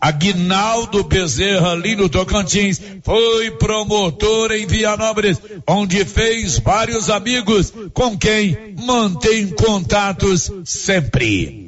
Aguinaldo Bezerra, ali no Tocantins, foi promotor em Vianópolis, onde fez vários amigos com quem mantém contatos sempre.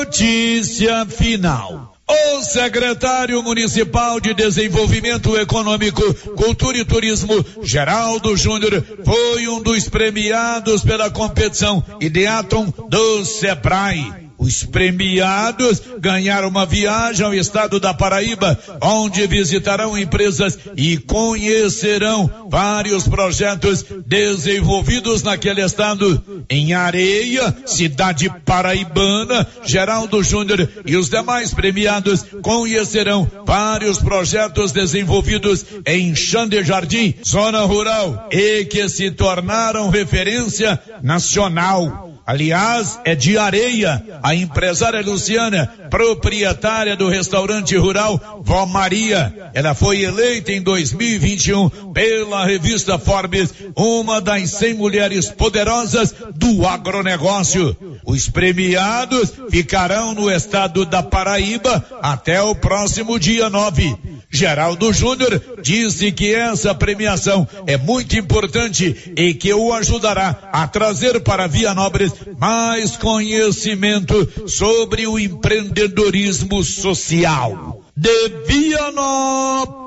Notícia final. O secretário municipal de Desenvolvimento Econômico, Cultura e Turismo, Geraldo Júnior, foi um dos premiados pela competição Ideaton do Sebrae. Os premiados ganharam uma viagem ao estado da Paraíba, onde visitarão empresas e conhecerão vários projetos desenvolvidos naquele estado. Em Areia, cidade paraibana, Geraldo Júnior e os demais premiados conhecerão vários projetos desenvolvidos em Xande Jardim, zona rural, e que se tornaram referência nacional. Aliás, é de areia. A empresária Luciana, proprietária do restaurante rural Vó Maria. Ela foi eleita em 2021 pela revista Forbes, uma das 100 mulheres poderosas do agronegócio. Os premiados ficarão no estado da Paraíba até o próximo dia 9. Geraldo Júnior disse que essa premiação é muito importante e que o ajudará a trazer para Vianópolis mais conhecimento sobre o empreendedorismo social. De Vianópolis,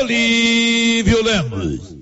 Olívio Lemos.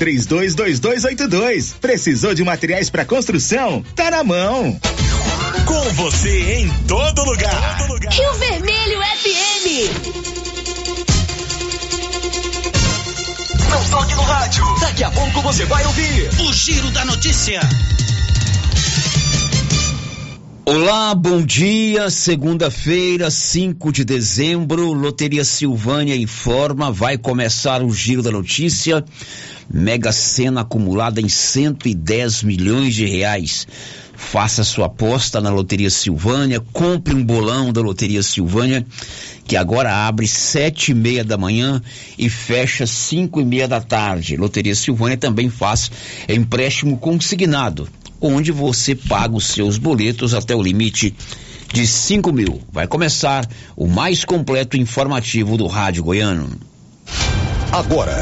três 322282. Precisou de materiais para construção? Tá na mão. Com você em todo lugar. Todo lugar. Rio Vermelho FM. Não toque no rádio. Daqui a pouco você vai ouvir o Giro da Notícia. Olá, bom dia. Segunda-feira, 5 de dezembro, Loteria Silvânia informa, vai começar o Giro da Notícia. Mega Sena acumulada em 110 milhões de reais. Faça sua aposta na Loteria Silvânia, compre um bolão da Loteria Silvânia, que agora abre sete e meia da manhã e fecha cinco e meia da tarde. Loteria Silvânia também faz empréstimo consignado, onde você paga os seus boletos até o limite de cinco mil. Vai começar o mais completo informativo do Rádio Goiano. Agora.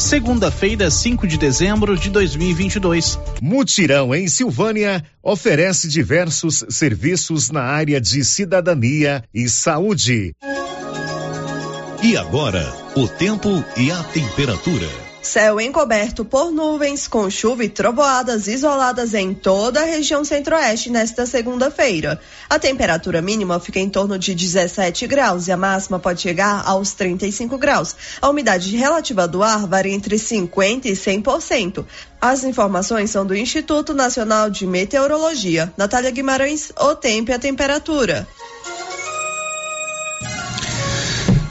Segunda-feira, 5 de dezembro de 2022. Mutirão em Silvânia oferece diversos serviços na área de cidadania e saúde. E agora, o tempo e a temperatura. Céu encoberto por nuvens, com chuva e trovoadas isoladas em toda a região centro-oeste nesta segunda-feira. A temperatura mínima fica em torno de 17 graus e a máxima pode chegar aos 35 graus. A umidade relativa do ar varia entre 50% e 100%. As informações são do Instituto Nacional de Meteorologia. Natália Guimarães, o tempo e a temperatura.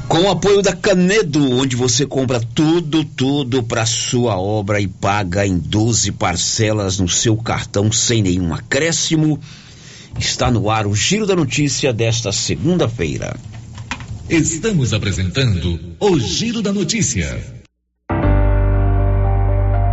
Com o apoio da Canedo, onde você compra tudo, tudo para sua obra e paga em 12 parcelas no seu cartão sem nenhum acréscimo. Está no ar o Giro da Notícia desta segunda-feira. Estamos apresentando o Giro da Notícia.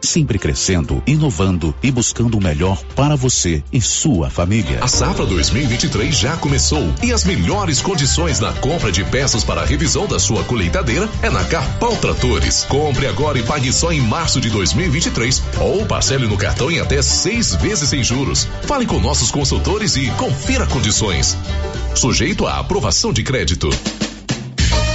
sempre crescendo, inovando e buscando o melhor para você e sua família. A safra 2023 já começou e as melhores condições na compra de peças para a revisão da sua colheitadeira é na Carpal Tratores. Compre agora e pague só em março de 2023 ou parcele no cartão em até seis vezes sem juros. Fale com nossos consultores e confira condições. Sujeito à aprovação de crédito.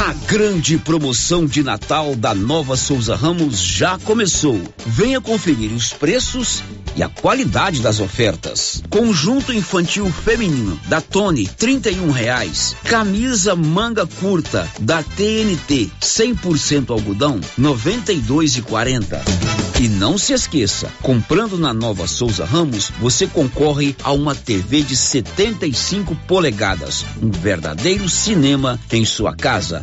A grande promoção de Natal da Nova Souza Ramos já começou. Venha conferir os preços e a qualidade das ofertas. Conjunto infantil feminino da Tony, trinta e um reais. Camisa manga curta da TNT, 100% algodão, noventa e dois e quarenta. E não se esqueça, comprando na Nova Souza Ramos, você concorre a uma TV de 75 polegadas, um verdadeiro cinema em sua casa.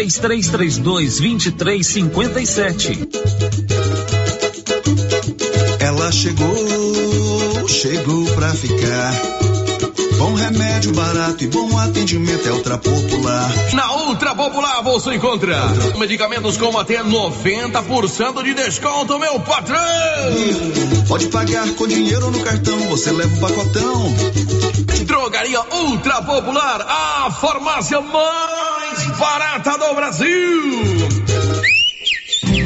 3332 2357. Ela chegou, chegou pra ficar. Bom remédio barato e bom atendimento é Ultra Popular. Na Ultra Popular você encontra Ultra. medicamentos com até 90% de desconto, meu patrão! Pode pagar com dinheiro ou no cartão, você leva o pacotão. Drogaria Ultra Popular, a farmácia mais barata do Brasil.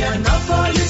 Vianópolis,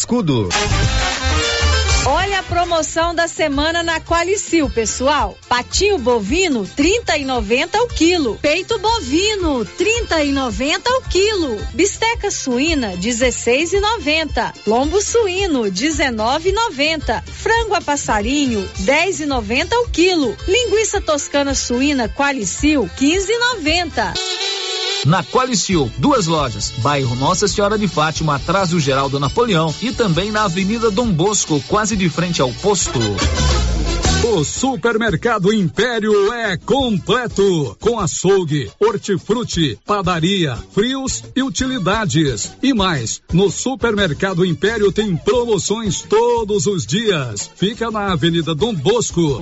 Olha a promoção da semana na Qualicil, pessoal. Patinho bovino, 30 e 90 o quilo. Peito bovino, 30 e 90 o quilo. Bisteca suína, 16 e 90. Lombo suíno, 19 e 90. Frango a passarinho, 10 e 90 o quilo. Linguiça toscana suína Qualicil, 15 e 90. Na Qualicil, duas lojas, bairro Nossa Senhora de Fátima, atrás do Geraldo Napoleão e também na Avenida Dom Bosco, quase de frente ao posto. O Supermercado Império é completo, com açougue, hortifruti, padaria, frios e utilidades. E mais, no Supermercado Império tem promoções todos os dias. Fica na Avenida Dom Bosco.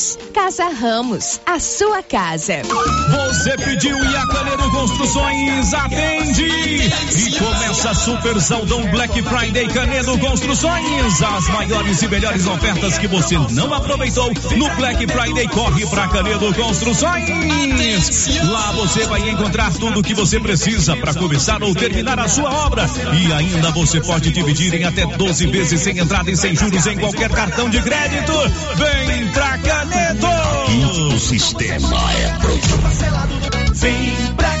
Casa Ramos, a sua casa. Você pediu e a Canedo Construções atende. E começa Super Saldão Black Friday Canedo Construções. As maiores e melhores ofertas que você não aproveitou no Black Friday. Corre pra Canedo Construções. Lá você vai encontrar tudo o que você precisa para começar ou terminar a sua obra. E ainda você pode dividir em até 12 vezes sem entrada e sem juros em qualquer cartão de crédito. Vem pra Canedo. O sistema é pronto. Vem pra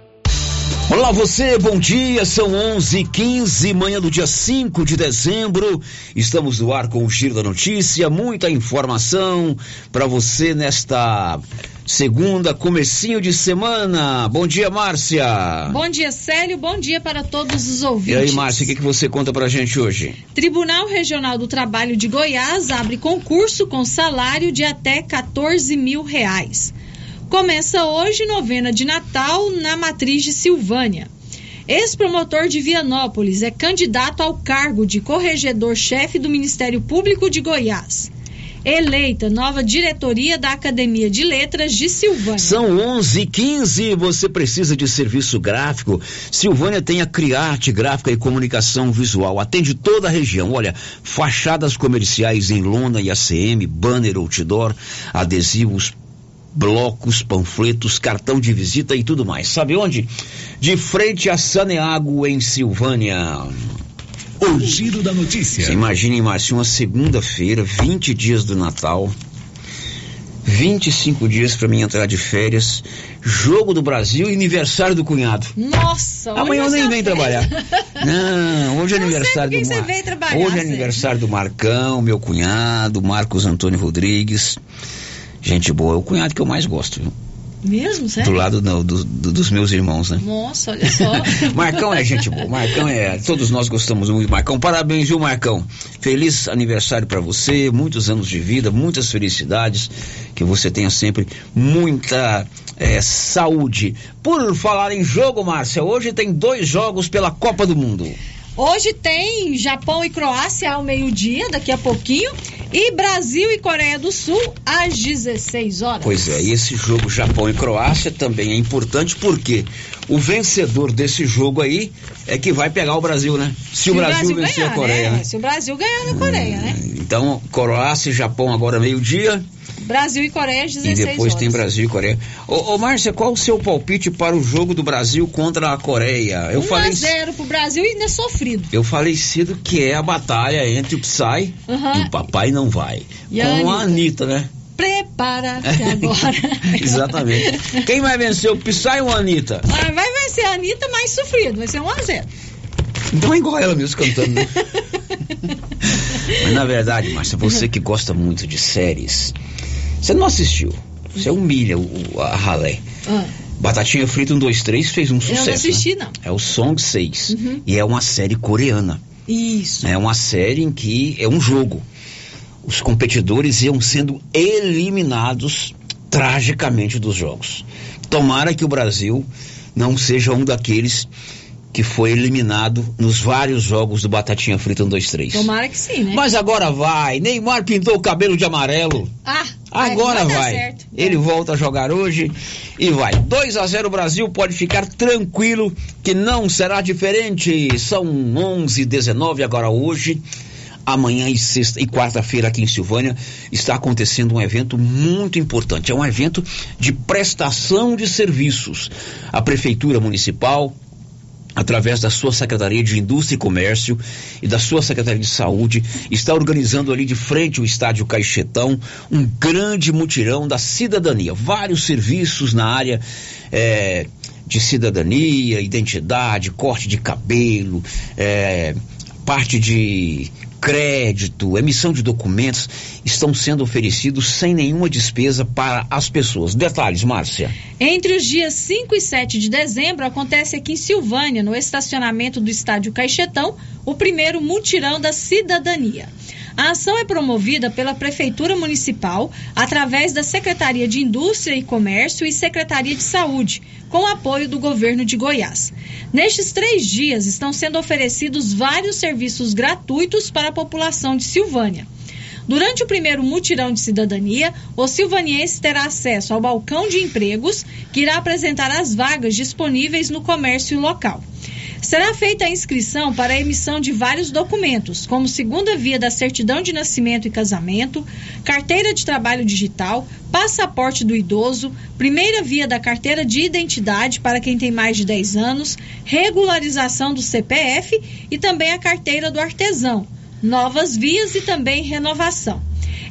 Olá você, bom dia, são 11 15 manhã do dia 5 de dezembro. Estamos no ar com o Giro da Notícia, muita informação para você nesta segunda, comecinho de semana. Bom dia, Márcia. Bom dia, Célio, bom dia para todos os E ouvintes. aí, Márcia, o que, que você conta pra gente hoje? Tribunal Regional do Trabalho de Goiás abre concurso com salário de até 14 mil reais. Começa hoje novena de Natal na matriz de Silvânia. Ex-promotor de Vianópolis é candidato ao cargo de corregedor-chefe do Ministério Público de Goiás. Eleita nova diretoria da Academia de Letras de Silvânia. São 11 15 você precisa de serviço gráfico. Silvânia tem a Criarte Gráfica e Comunicação Visual. Atende toda a região. Olha, fachadas comerciais em lona e ACM, banner, outdoor, adesivos, blocos, panfletos, cartão de visita e tudo mais. Sabe onde? De frente a Saneago, em Silvânia. O Giro da Notícia. Você imagine, Márcio, uma segunda-feira, 20 dias do Natal, 25 dias para mim entrar de férias, jogo do Brasil e aniversário do cunhado. Nossa, Amanhã eu nem venho trabalhar. Não, hoje é aniversário por que do você Mar... veio trabalhar, Hoje é aniversário do Marcão, meu cunhado, Marcos Antônio Rodrigues. Gente boa, é o cunhado que eu mais gosto, viu? Mesmo, sério? Do lado não, do- do- dos meus irmãos, né? Nossa, olha só. Marcão é gente boa, Marcão é. Todos nós gostamos muito do Marcão. Parabéns, viu, Marcão? Feliz aniversário para você, muitos anos de vida, muitas felicidades, que você tenha sempre muita eh, saúde. Por falar em jogo, Márcia, hoje tem dois jogos pela Copa do Mundo. Hoje tem Japão e Croácia ao meio-dia, daqui a pouquinho. E Brasil e Coreia do Sul às 16 horas. Pois é, e esse jogo Japão e Croácia também é importante porque o vencedor desse jogo aí é que vai pegar o Brasil, né? Se, o Brasil, vencer ganhar, a Coreia, né? né? Se o Brasil ganhar na Coreia, né? Então, Croácia e Japão agora meio-dia. Brasil e Coreia às 16 E depois horas. tem Brasil e Coreia. Ô, ô Márcia, qual o seu palpite para o jogo do Brasil contra a Coreia? Eu 1 falei, a 0 pro Brasil e ainda é sofrido. eu falei cedo que é a batalha entre o Psy Aham. e o papai não vai. E a com a Anitta? Anitta, né? Prepara que agora. Exatamente. Quem vai vencer, o Psy ou a Anitta? Ah, vai vencer a Anitta mais sofrido, vai ser 1 a 0 Então é igual ela mesmo cantando, né? Mas na verdade, Márcia, você que gosta muito de séries, você não assistiu. Você humilha o, a ralé. Ah, Batatinha Frita 1, 2, 3 fez um eu sucesso. não assisti, né? não. É o Song 6. Uhum. E é uma série coreana. Isso. É uma série em que é um jogo. Os competidores iam sendo eliminados tragicamente dos jogos. Tomara que o Brasil não seja um daqueles que foi eliminado nos vários jogos do Batatinha Frita 1, 2, 3. Tomara que sim, né? Mas agora vai. Neymar pintou o cabelo de amarelo. Ah, Agora vai. vai. Ele volta a jogar hoje e vai. 2 a 0 Brasil, pode ficar tranquilo que não será diferente. São 11 19 agora hoje. Amanhã e sexta e quarta-feira aqui em Silvânia está acontecendo um evento muito importante. É um evento de prestação de serviços. A prefeitura municipal através da sua Secretaria de Indústria e Comércio e da sua Secretaria de Saúde, está organizando ali de frente ao Estádio Caixetão um grande mutirão da cidadania. Vários serviços na área eh, de cidadania, identidade, corte de cabelo, eh, parte de crédito, emissão de documentos, estão sendo oferecidos sem nenhuma despesa para as pessoas. Detalhes, Márcia. Entre os dias 5 e 7 de dezembro, acontece aqui em Silvânia, no estacionamento do Estádio Caixetão, o primeiro mutirão da cidadania. A ação é promovida pela Prefeitura Municipal através da Secretaria de Indústria e Comércio e Secretaria de Saúde, com apoio do governo de Goiás. Nestes três dias estão sendo oferecidos vários serviços gratuitos para a população de Silvânia. Durante o primeiro mutirão de cidadania, o silvaniense terá acesso ao balcão de empregos, que irá apresentar as vagas disponíveis no comércio local. Será feita a inscrição para a emissão de vários documentos, como segunda via da certidão de nascimento e casamento, carteira de trabalho digital, passaporte do idoso, primeira via da carteira de identidade para quem tem mais de 10 anos, regularização do CPF e também a carteira do artesão, novas vias e também renovação.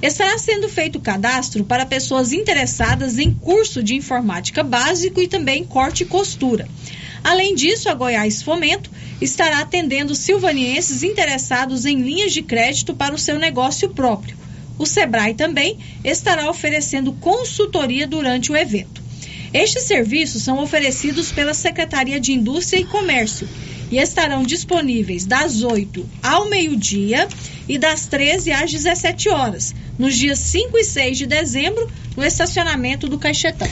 Estará sendo feito cadastro para pessoas interessadas em curso de informática básico e também corte e costura. Além disso, a Goiás Fomento estará atendendo silvanienses interessados em linhas de crédito para o seu negócio próprio. O Sebrae também estará oferecendo consultoria durante o evento. Estes serviços são oferecidos pela Secretaria de Indústria e Comércio e estarão disponíveis das 8 ao meio-dia e das 13 às 17 horas, nos dias 5 e 6 de dezembro, no estacionamento do Caixetão.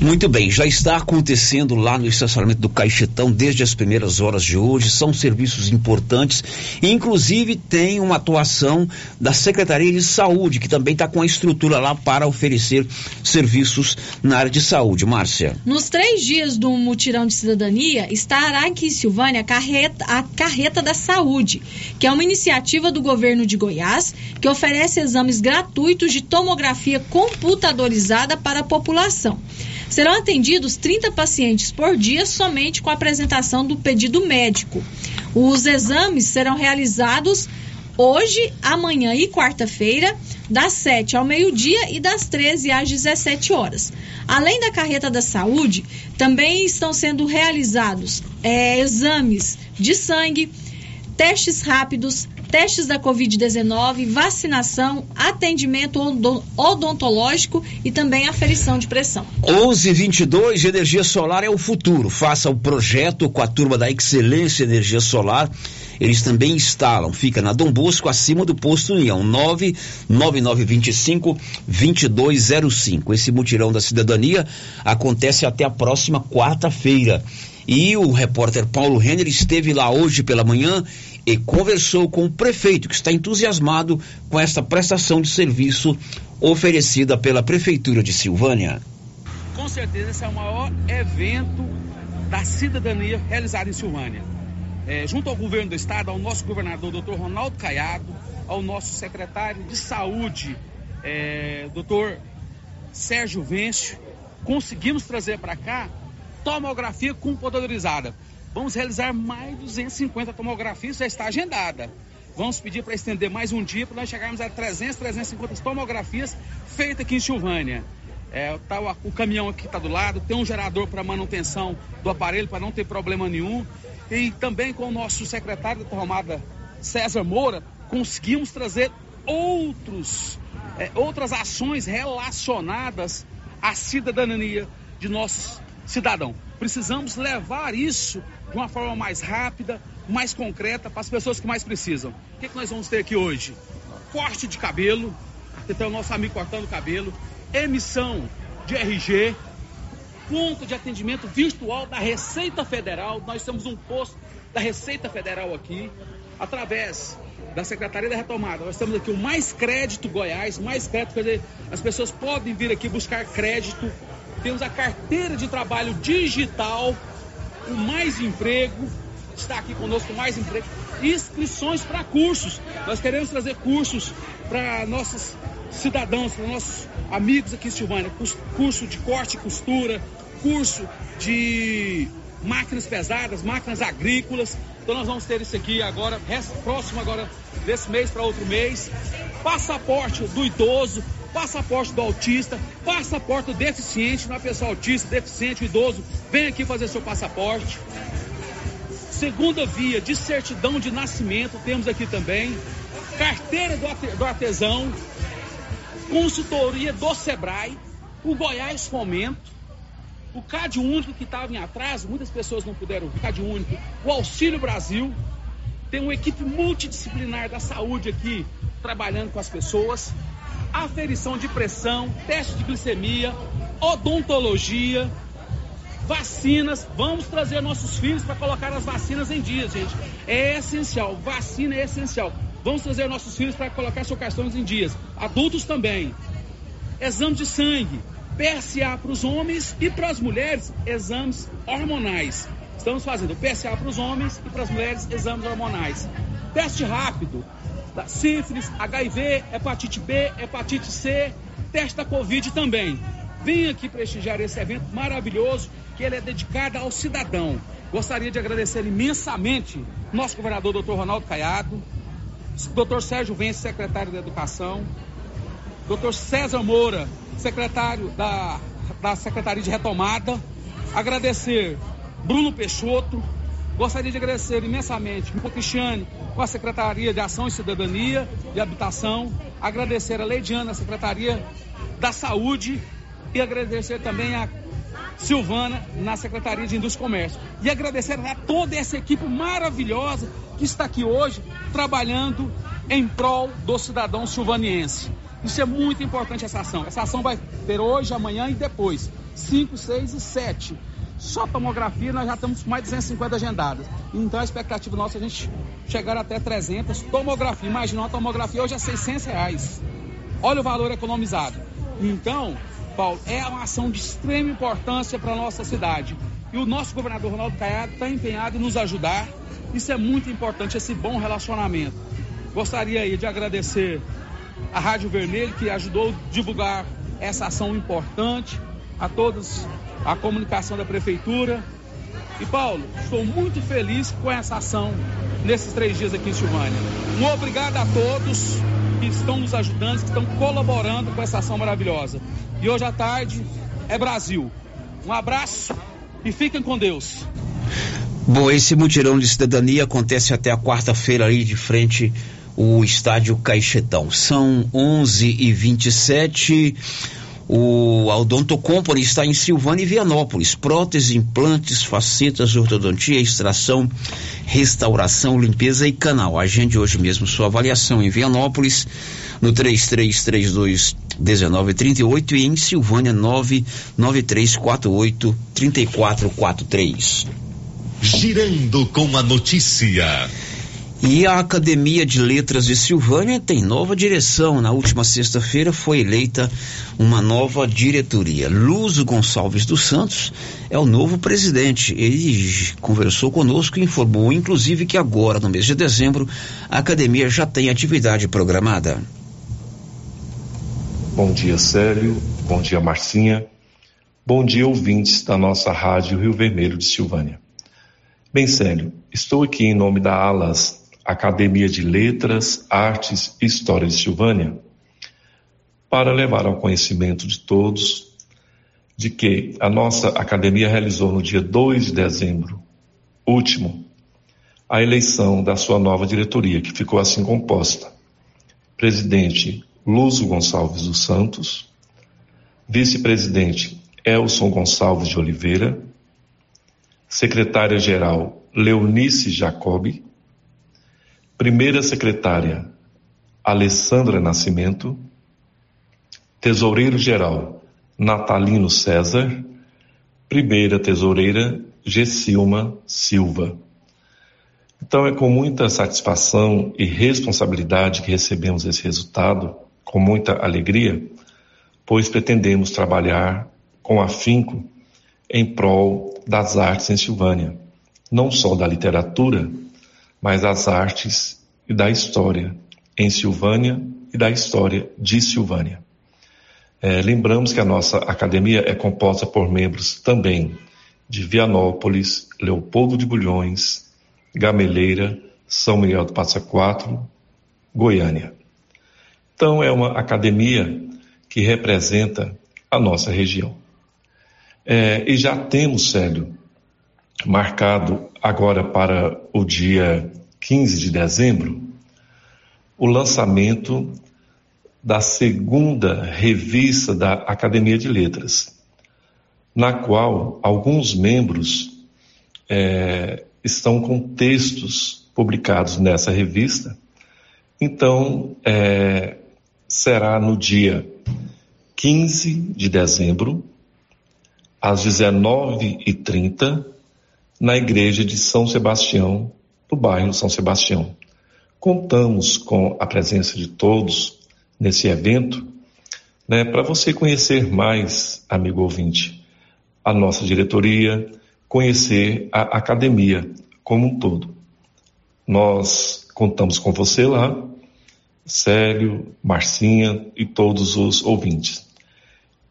Muito bem, já está acontecendo lá no estacionamento do Caixetão desde as primeiras horas de hoje. São serviços importantes. Inclusive, tem uma atuação da Secretaria de Saúde, que também está com a estrutura lá para oferecer serviços na área de saúde. Márcia. Nos três dias do mutirão de cidadania, estará aqui em Silvânia a carreta, a carreta da Saúde, que é uma iniciativa do governo de Goiás que oferece exames gratuitos de tomografia computadorizada para a população. Serão atendidos 30 pacientes por dia somente com a apresentação do pedido médico. Os exames serão realizados hoje, amanhã e quarta-feira, das 7 ao meio-dia e das 13 às 17 horas. Além da carreta da saúde, também estão sendo realizados é, exames de sangue, testes rápidos, testes da Covid-19, vacinação, atendimento odontológico e também aferição de pressão. 1122 de energia solar é o futuro. Faça o projeto com a turma da Excelência Energia Solar. Eles também instalam, fica na Dom Bosco, acima do posto União, 99925 2205. Esse mutirão da cidadania acontece até a próxima quarta-feira. E o repórter Paulo Renner esteve lá hoje pela manhã e conversou com o prefeito, que está entusiasmado com esta prestação de serviço oferecida pela Prefeitura de Silvânia. Com certeza, esse é o maior evento da cidadania realizado em Silvânia. É, junto ao governo do estado, ao nosso governador, doutor Ronaldo Caiado, ao nosso secretário de saúde, é, doutor Sérgio Vêncio, conseguimos trazer para cá tomografia computadorizada. Vamos realizar mais de 250 tomografias, já está agendada. Vamos pedir para estender mais um dia para nós chegarmos a 300, 350 tomografias feitas aqui em Silvânia. É, tá, o, o caminhão aqui está do lado, tem um gerador para manutenção do aparelho para não ter problema nenhum. E também com o nosso secretário da tomada, César Moura, conseguimos trazer outros, é, outras ações relacionadas à cidadania de nossos cidadãos. Precisamos levar isso de uma forma mais rápida, mais concreta para as pessoas que mais precisam. O que, que nós vamos ter aqui hoje? Corte de cabelo, então o nosso amigo cortando cabelo, emissão de RG, ponto de atendimento virtual da Receita Federal. Nós temos um posto da Receita Federal aqui, através da Secretaria da Retomada. Nós temos aqui o Mais Crédito Goiás, Mais Crédito, quer dizer, as pessoas podem vir aqui buscar crédito. Temos a carteira de trabalho digital o Mais Emprego, está aqui conosco o Mais Emprego, inscrições para cursos. Nós queremos trazer cursos para nossos cidadãos, para nossos amigos aqui em Silvânia, curso de corte e costura, curso de máquinas pesadas, máquinas agrícolas. Então nós vamos ter isso aqui agora, próximo agora desse mês para outro mês. Passaporte do idoso, passaporte do autista, passaporte do deficiente, não é pessoa autista, deficiente, idoso, vem aqui fazer seu passaporte. Segunda via de certidão de nascimento, temos aqui também. Carteira do artesão, consultoria do Sebrae, o Goiás Fomento, o CAD Único que estava em atraso, muitas pessoas não puderam, o CAD Único, o Auxílio Brasil, tem uma equipe multidisciplinar da saúde aqui, trabalhando com as pessoas, aferição de pressão, teste de glicemia, odontologia, vacinas. Vamos trazer nossos filhos para colocar as vacinas em dia, gente. É essencial. Vacina é essencial. Vamos trazer nossos filhos para colocar seus cartões em dias. Adultos também. Exame de sangue. PSA para os homens e para as mulheres, exames hormonais. Estamos fazendo PSA para os homens e para as mulheres, exames hormonais. Teste rápido da sífilis, HIV, hepatite B, hepatite C, teste da Covid também. Venha aqui prestigiar esse evento maravilhoso que ele é dedicado ao cidadão. Gostaria de agradecer imensamente nosso governador, doutor Ronaldo Caiado, doutor Sérgio Vence, secretário da Educação, doutor César Moura, secretário da, da Secretaria de Retomada, agradecer Bruno Peixoto, gostaria de agradecer imensamente o Cristiane com a Secretaria de Ação e Cidadania e Habitação, agradecer a Leidiana, a Secretaria da Saúde e agradecer também a Silvana na Secretaria de Indústria e Comércio. E agradecer a toda essa equipe maravilhosa que está aqui hoje trabalhando em prol do cidadão silvaniense. Isso é muito importante essa ação. Essa ação vai ter hoje, amanhã e depois. 5, 6 e 7. Só tomografia nós já temos mais de 250 agendadas. Então a expectativa nossa é a gente chegar até 300. Tomografia, imagina uma tomografia hoje é 600 reais. Olha o valor economizado. Então, Paulo, é uma ação de extrema importância para a nossa cidade. E o nosso governador Ronaldo Caiado está empenhado em nos ajudar. Isso é muito importante, esse bom relacionamento. Gostaria aí de agradecer a Rádio Vermelho, que ajudou a divulgar essa ação importante, a todos, a comunicação da Prefeitura. E Paulo, estou muito feliz com essa ação nesses três dias aqui em Silvânia. Um obrigado a todos que estão nos ajudando, que estão colaborando com essa ação maravilhosa. E hoje à tarde é Brasil. Um abraço e fiquem com Deus. Bom, esse mutirão de cidadania acontece até a quarta-feira ali de frente o estádio Caixetão. São 11 e 27 o Aldonto Company está em Silvânia e Vianópolis. Prótese, implantes, facetas, ortodontia, extração, restauração, limpeza e canal. Agende hoje mesmo sua avaliação em Vianópolis no 3332 1938 e em Silvânia 99348 3443. Girando com a notícia. E a Academia de Letras de Silvânia tem nova direção. Na última sexta-feira foi eleita uma nova diretoria. Luz Gonçalves dos Santos é o novo presidente. Ele conversou conosco e informou, inclusive, que agora, no mês de dezembro, a academia já tem atividade programada. Bom dia, Célio. Bom dia, Marcinha. Bom dia, ouvintes da nossa rádio Rio Vermelho de Silvânia. Bem, Célio, estou aqui em nome da ALAS, Academia de Letras, Artes e História de Silvânia, para levar ao conhecimento de todos de que a nossa academia realizou no dia 2 de dezembro último a eleição da sua nova diretoria, que ficou assim composta: presidente Luso Gonçalves dos Santos, vice-presidente Elson Gonçalves de Oliveira, secretária-geral Leonice Jacobi, primeira secretária Alessandra Nascimento, tesoureiro-geral Natalino César, primeira tesoureira Gessilma Silva. Então é com muita satisfação e responsabilidade que recebemos esse resultado, com muita alegria, pois pretendemos trabalhar com afinco em prol das artes em Silvânia, não só da literatura, mas das artes e da história em Silvânia e da história de Silvânia. É, lembramos que a nossa academia é composta por membros também de Vianópolis, Leopoldo de Bulhões, Gameleira, São Miguel do Passa Quatro, Goiânia. Então é uma academia que representa a nossa região. É, e já temos, Célio, marcado agora para o dia 15 de dezembro, o lançamento da segunda revista da Academia de Letras, na qual alguns membros é, estão com textos publicados nessa revista. Então, é, será no dia 15 de dezembro, às 19h30, na igreja de São Sebastião, no bairro São Sebastião. Contamos com a presença de todos nesse evento, né, para você conhecer mais, amigo ouvinte, a nossa diretoria, conhecer a academia como um todo. Nós contamos com você lá, Célio, Marcinha e todos os ouvintes.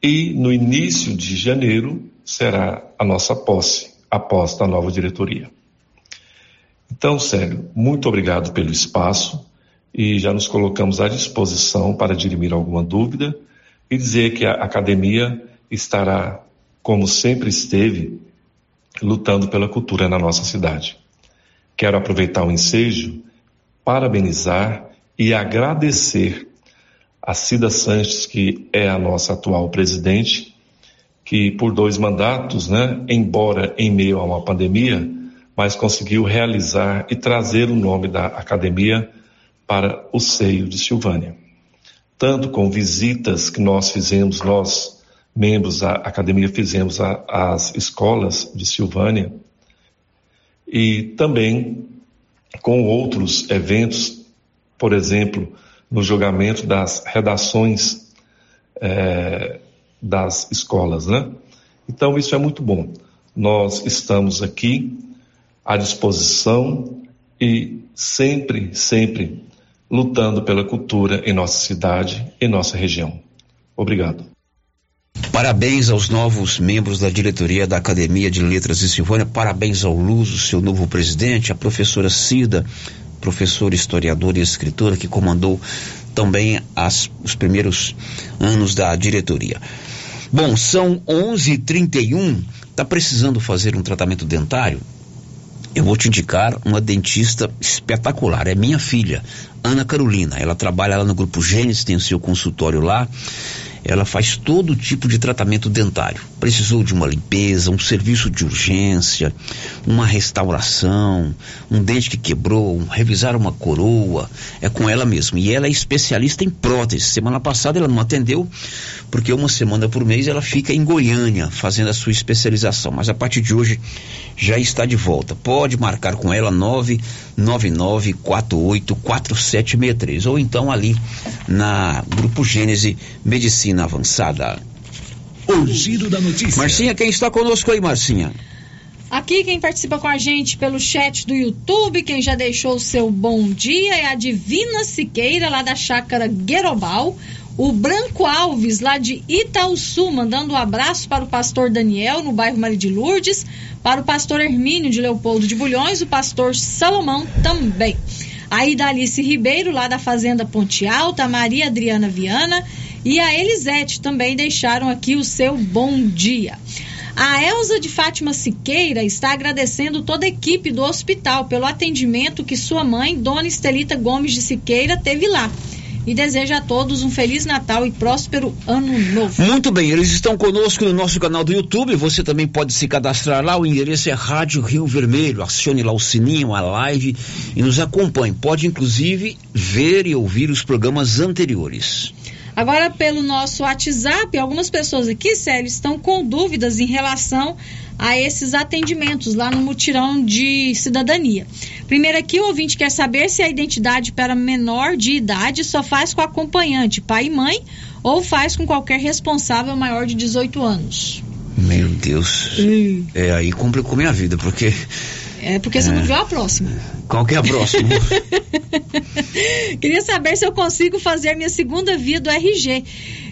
E no início de janeiro será a nossa posse, a posse da nova diretoria. Então, Célio, muito obrigado pelo espaço e já nos colocamos à disposição para dirimir alguma dúvida e dizer que a academia estará, como sempre esteve, lutando pela cultura na nossa cidade. Quero aproveitar o ensejo, parabenizar e agradecer a Cida Sanches, que é a nossa atual presidente, que por dois mandatos, né, embora em meio a uma pandemia, mas conseguiu realizar e trazer o nome da academia para o seio de Silvânia. Tanto com visitas que nós fizemos, nós, membros da academia, fizemos às escolas de Silvânia, e também com outros eventos, por exemplo, no julgamento das redações é, das escolas, né? Então isso é muito bom. Nós estamos aqui à disposição e sempre, sempre lutando pela cultura em nossa cidade e nossa região. Obrigado. Parabéns aos novos membros da diretoria da Academia de Letras de Silvânia, parabéns ao Luso, seu novo presidente, a professora Cida, professora, historiadora e escritora que comandou também as, os primeiros anos da diretoria. Bom, são 11:31. Tá precisando fazer um tratamento dentário? Eu vou te indicar uma dentista espetacular. É minha filha, Ana Carolina. Ela trabalha lá no Grupo Gênesis, tem o seu consultório lá ela faz todo tipo de tratamento dentário. Precisou de uma limpeza, um serviço de urgência, uma restauração, um dente que quebrou, um, revisar uma coroa, é com ela mesmo. E ela é especialista em prótese. Semana passada ela não atendeu, porque uma semana por mês ela fica em Goiânia fazendo a sua especialização. Mas a partir de hoje já está de volta. Pode marcar com ela 999484763 ou então ali na Grupo Gênese Medicina Avançada. O giro da notícia. Marcinha, quem está conosco aí, Marcinha? Aqui quem participa com a gente pelo chat do YouTube, quem já deixou o seu bom dia é a Divina Siqueira, lá da chácara Guerobal. O Branco Alves, lá de Itaúsu, mandando um abraço para o pastor Daniel, no bairro Maria de Lourdes, para o pastor Hermínio de Leopoldo de Bulhões, o pastor Salomão também. Aí da Alice Ribeiro, lá da Fazenda Ponte Alta, a Maria Adriana Viana e a Elisete também deixaram aqui o seu bom dia. A Elza de Fátima Siqueira está agradecendo toda a equipe do hospital pelo atendimento que sua mãe, Dona Estelita Gomes de Siqueira, teve lá e deseja a todos um feliz Natal e próspero ano novo. Muito bem, eles estão conosco no nosso canal do YouTube. Você também pode se cadastrar lá. O endereço é Rádio Rio Vermelho. Acione lá o sininho, a live e nos acompanhe. Pode inclusive ver e ouvir os programas anteriores. Agora, pelo nosso WhatsApp, algumas pessoas aqui, Célio, estão com dúvidas em relação a esses atendimentos lá no mutirão de cidadania. Primeiro aqui, o ouvinte quer saber se a identidade para menor de idade só faz com acompanhante, pai e mãe, ou faz com qualquer responsável maior de 18 anos. Meu Deus. É, aí complicou minha vida, porque. É porque você É. não viu a próxima. Qual que é a próxima? Queria saber se eu consigo fazer minha segunda via do RG.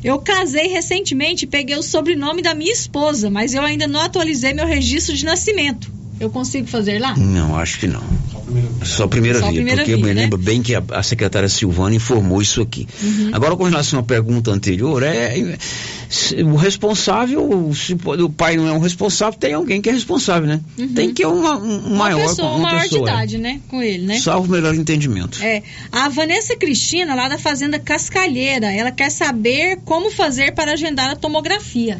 Eu casei recentemente e peguei o sobrenome da minha esposa, mas eu ainda não atualizei meu registro de nascimento. Eu consigo fazer lá? Não, acho que não. Só a primeira Só via, primeira porque eu via, me né? lembro bem que a, a secretária Silvana informou isso aqui. Uhum. Agora, com relação à pergunta anterior, é, se o responsável, se o pai não é um responsável, tem alguém que é responsável, né? Tem que ter uma, um Uma maior, pessoa, uma maior pessoa, de é. idade, né? Com ele, né? Salvo o melhor entendimento. É, a Vanessa Cristina, lá da Fazenda Cascalheira, ela quer saber como fazer para agendar a tomografia.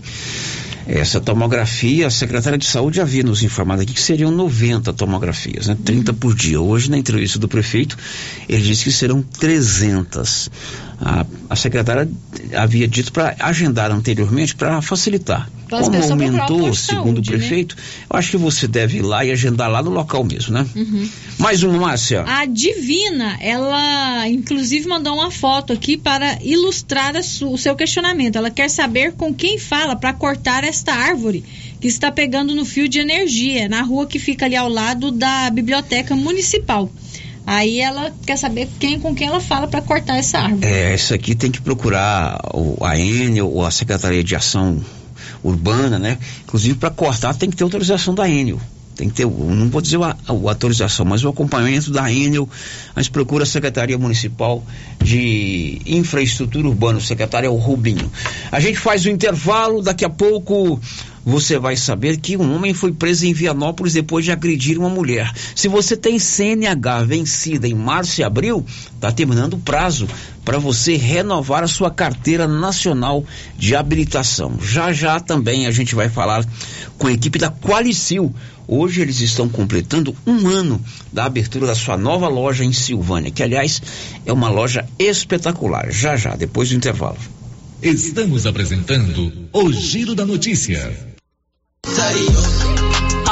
Essa tomografia, a secretária de saúde havia nos informado aqui que seriam 90 tomografias, né? 30 por dia. Hoje, na entrevista do prefeito, ele disse que serão 300. A, a secretária havia dito para agendar anteriormente para facilitar. Pra as Como aumentou, segundo saúde, o né? prefeito, eu acho que você deve ir lá e agendar lá no local mesmo, né? Uhum. Mais uma, Márcia. A Divina, ela inclusive mandou uma foto aqui para ilustrar o seu questionamento. Ela quer saber com quem fala para cortar esta árvore que está pegando no fio de energia, na rua que fica ali ao lado da biblioteca municipal. Aí ela quer saber quem com quem ela fala para cortar essa árvore. É, isso aqui tem que procurar a Enel ou a Secretaria de Ação Urbana, né? Inclusive, para cortar tem que ter autorização da Enel. Tem que ter, não vou dizer a, a autorização, mas o acompanhamento da Enel. Mas procura a Secretaria Municipal de Infraestrutura Urbana. O secretário é o Rubinho. A gente faz o intervalo, daqui a pouco você vai saber que um homem foi preso em Vianópolis depois de agredir uma mulher. Se você tem CNH vencida em março e abril, está terminando o prazo para você renovar a sua carteira nacional de habilitação. Já já também a gente vai falar com a equipe da Qualicil. Hoje eles estão completando um ano da abertura da sua nova loja em Silvânia, que aliás é uma loja espetacular. Já já, depois do intervalo. Estamos apresentando o Giro da Notícia. Adios.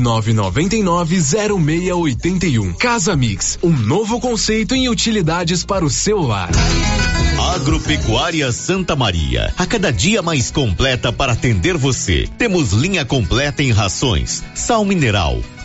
999990681. Casa Mix, um novo conceito em utilidades para o celular. Agropecuária Santa Maria, a cada dia mais completa para atender você. Temos linha completa em rações, sal mineral,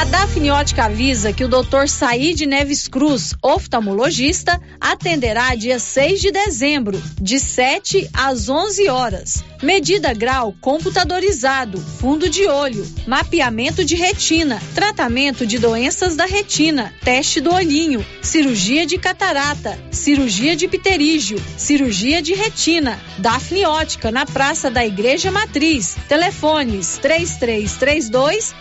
A Dafniótica avisa que o Dr. Said Neves Cruz, oftalmologista, atenderá dia 6 de dezembro, de 7 às 11 horas. Medida grau computadorizado, fundo de olho, mapeamento de retina, tratamento de doenças da retina, teste do olhinho, cirurgia de catarata, cirurgia de pterígio, cirurgia de retina. Dafne Ótica, na Praça da Igreja Matriz. Telefones 3332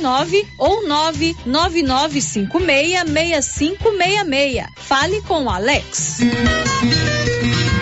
2739 ou 999566566. Fale com Alex.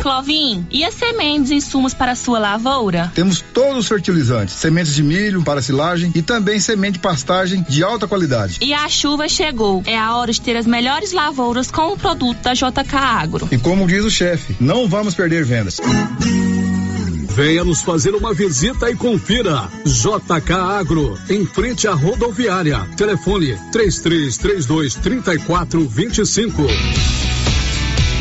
Clovin, e as sementes e insumos para a sua lavoura? Temos todos os fertilizantes, sementes de milho para silagem e também semente de pastagem de alta qualidade. E a chuva chegou. É a hora de ter as melhores lavouras com o produto da JK Agro. E como diz o chefe, não vamos perder vendas. Venha nos fazer uma visita e confira. JK Agro, em frente à rodoviária. Telefone 3332 3425.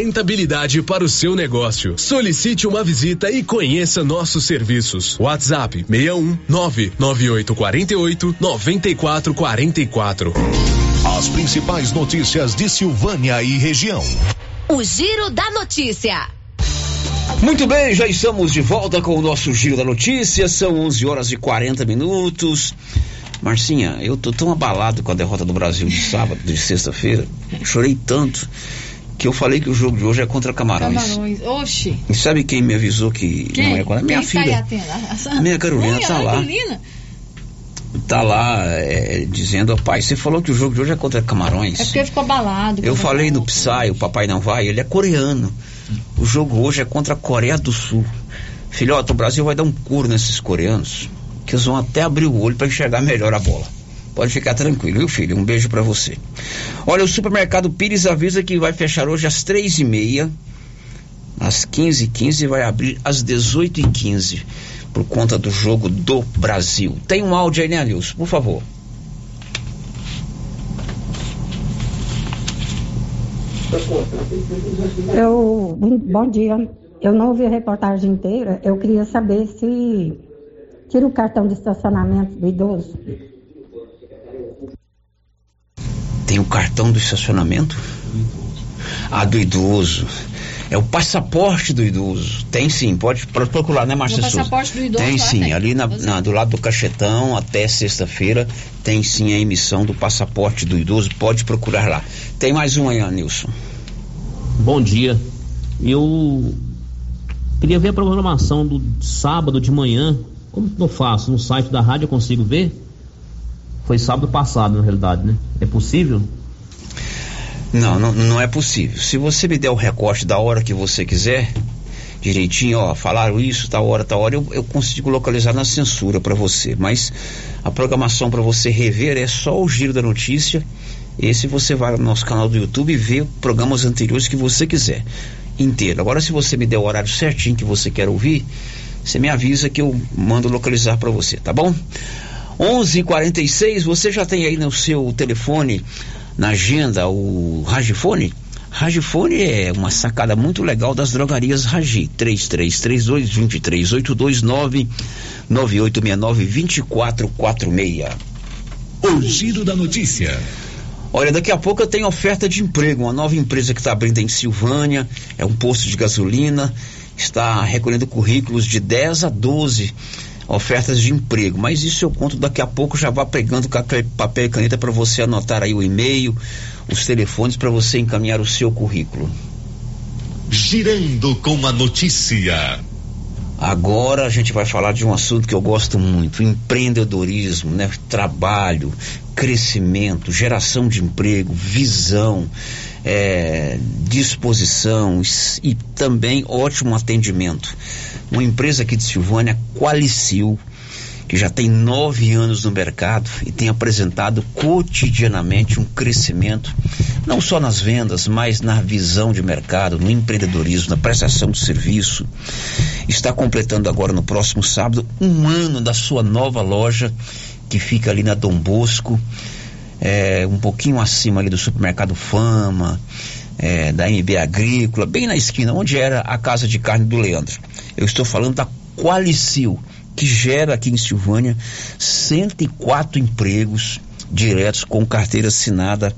rentabilidade para o seu negócio. Solicite uma visita e conheça nossos serviços. WhatsApp 61 99848 9444. As principais notícias de Silvânia e região. O Giro da Notícia. Muito bem, já estamos de volta com o nosso Giro da Notícia. São 11 horas e 40 minutos. Marcinha, eu tô tão abalado com a derrota do Brasil de sábado, de sexta-feira. Chorei tanto que eu falei que o jogo de hoje é contra Camarões. Camarões. Oxi. E sabe quem me avisou que Quem? não é contra? Minha Quem tá filha. atenta? Minha Carolina Ui, tá a lá. Carolina? Tá lá é, dizendo, pai, você falou que o jogo de hoje é contra Camarões. É porque ficou abalado. Eu falei do Psy, o papai não vai, ele é coreano. O jogo hoje é contra a Coreia do Sul. Filhota, o Brasil vai dar um couro nesses coreanos, que eles vão até abrir o olho para enxergar melhor a bola. Pode ficar tranquilo, viu, filho? Um beijo para você. Olha, o supermercado Pires avisa que vai fechar hoje às três e meia, às 15 h 15 e vai abrir às 18 h 15 por conta do jogo do Brasil. Tem um áudio aí, né, Nilson? Por favor. Eu, bom dia. Eu não ouvi a reportagem inteira. Eu queria saber se tira o cartão de estacionamento do idoso. Tem o cartão do estacionamento? Ah, do idoso. É o passaporte do idoso. Tem sim, pode, procurar, né, Márcia O Souza? passaporte do idoso Tem sim, tem. ali na, na- do lado do cachetão até sexta-feira tem sim a emissão do passaporte do idoso. Pode procurar lá. Tem mais um aí, Nilson. Bom dia. Eu queria ver a programação do sábado de manhã. Como que eu faço? No site da rádio eu consigo ver? Foi sábado passado, na realidade, né? É possível? Não, não, não é possível. Se você me der o recorte da hora que você quiser, direitinho, ó, falaram isso, tal hora, tal hora, eu, eu consigo localizar na censura para você. Mas a programação para você rever é só o giro da notícia. Esse você vai no nosso canal do YouTube e vê programas anteriores que você quiser. Inteiro. Agora, se você me der o horário certinho que você quer ouvir, você me avisa que eu mando localizar para você, tá bom? 11:46. Você já tem aí no seu telefone, na agenda, o Ragifone? Ragifone é uma sacada muito legal das drogarias Ragi. 3332 2382 99869 2446. O Giro da Notícia. Olha, daqui a pouco eu tenho oferta de emprego. Uma nova empresa que está abrindo em Silvânia, é um posto de gasolina, está recolhendo currículos de 10 a 12 ofertas de emprego. Mas isso eu conto daqui a pouco, já vá pegando papel e caneta para você anotar aí o e-mail, os telefones para você encaminhar o seu currículo. Girando com a notícia. Agora a gente vai falar de um assunto que eu gosto muito: empreendedorismo, né? Trabalho, crescimento, geração de emprego, visão, é, disposição s- e também ótimo atendimento. Uma empresa aqui de Silvânia, Qualicil, que já tem nove anos no mercado e tem apresentado cotidianamente um crescimento, não só nas vendas, mas na visão de mercado, no empreendedorismo, na prestação de serviço. Está completando agora no próximo sábado um ano da sua nova loja que fica ali na Dom Bosco, é, um pouquinho acima ali do supermercado Fama, é, da MB Agrícola, bem na esquina, onde era a casa de carne do Leandro. Eu estou falando da Qualicil, que gera aqui em Silvânia 104 empregos diretos com carteira assinada.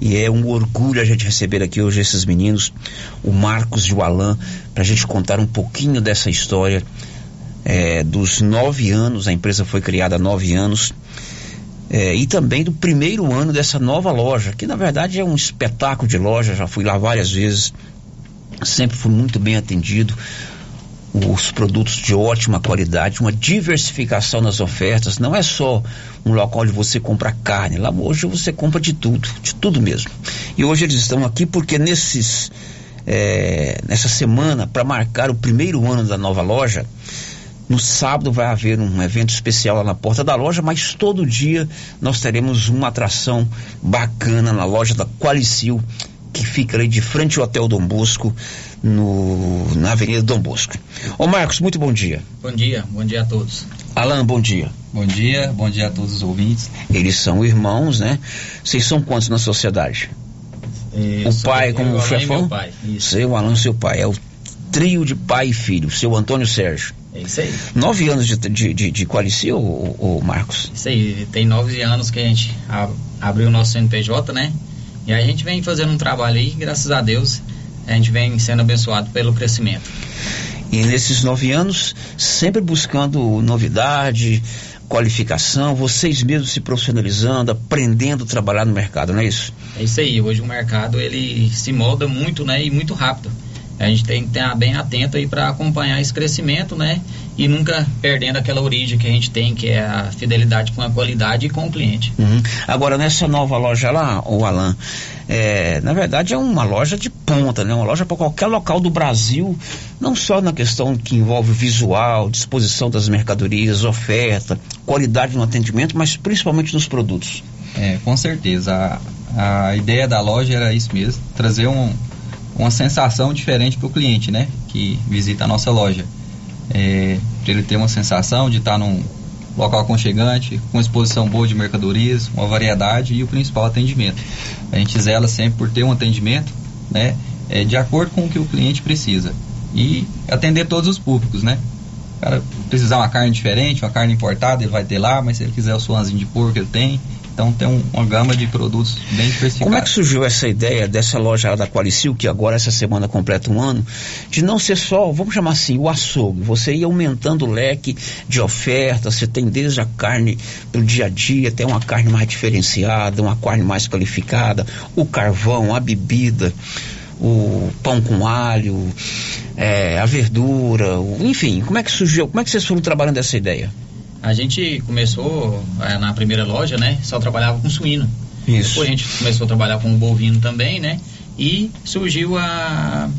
E é um orgulho a gente receber aqui hoje esses meninos, o Marcos e o Alan, para a gente contar um pouquinho dessa história é, dos nove anos, a empresa foi criada há nove anos, é, e também do primeiro ano dessa nova loja, que na verdade é um espetáculo de loja, já fui lá várias vezes, sempre fui muito bem atendido, os produtos de ótima qualidade, uma diversificação nas ofertas, não é só um local onde você compra carne, lá hoje você compra de tudo, de tudo mesmo. E hoje eles estão aqui porque nesses é, nessa semana, para marcar o primeiro ano da nova loja, no sábado vai haver um evento especial lá na porta da loja, mas todo dia nós teremos uma atração bacana na loja da Qualicil, que fica ali de frente ao Hotel Dom Bosco, no, na Avenida Dom Bosco. Ô Marcos, muito bom dia. Bom dia, bom dia a todos. Alan, bom dia. Bom dia, bom dia a todos os ouvintes. Eles são irmãos, né? Vocês são quantos na sociedade? Eu o pai eu, como Alan e chefão? meu pai, isso. Seu Alan, seu pai. É o trio de pai e filho, seu Antônio Sérgio. É isso aí. Nove anos de, de, de, de Qualicil, ô, ô Marcos? Isso aí, tem nove anos que a gente abriu o nosso CNPJ, né? E a gente vem fazendo um trabalho aí, graças a Deus, a gente vem sendo abençoado pelo crescimento. E nesses nove anos, sempre buscando novidade, qualificação, vocês mesmos se profissionalizando, aprendendo a trabalhar no mercado, não é isso? É isso aí, hoje o mercado ele se molda muito, né, e muito rápido. A gente tem que estar bem atento aí para acompanhar esse crescimento, né, e nunca perdendo aquela origem que a gente tem, que é a fidelidade com a qualidade e com o cliente. Uhum. Agora, nessa nova loja lá, o Alan, é, na verdade é uma loja de ponta, né? Uma loja para qualquer local do Brasil, não só na questão que envolve visual, disposição das mercadorias, oferta, qualidade no atendimento, mas principalmente nos produtos. É, com certeza. A, a ideia da loja era isso mesmo, trazer um, uma sensação diferente para o cliente, né? Que visita a nossa loja. É, para ele ter uma sensação de estar num local aconchegante, com exposição boa de mercadorias, uma variedade e o principal atendimento. A gente zela sempre por ter um atendimento, né? É, de acordo com o que o cliente precisa e atender todos os públicos, né? O cara precisar uma carne diferente, uma carne importada, ele vai ter lá, mas se ele quiser o suanzinho de porco, ele tem. Então tem um, uma gama de produtos bem diversificados. Como é que surgiu essa ideia dessa loja da Qualicil, que agora essa semana completa um ano, de não ser só, vamos chamar assim, o açougue. Você ia aumentando o leque de ofertas, você tem desde a carne do dia a dia, tem uma carne mais diferenciada, uma carne mais qualificada, o carvão, a bebida o pão com alho, é, a verdura, o, enfim, como é que surgiu, como é que vocês foram trabalhando essa ideia? A gente começou é, na primeira loja, né? Só trabalhava com suíno. Isso. Depois a gente começou a trabalhar com o bovino também, né? E surgiu a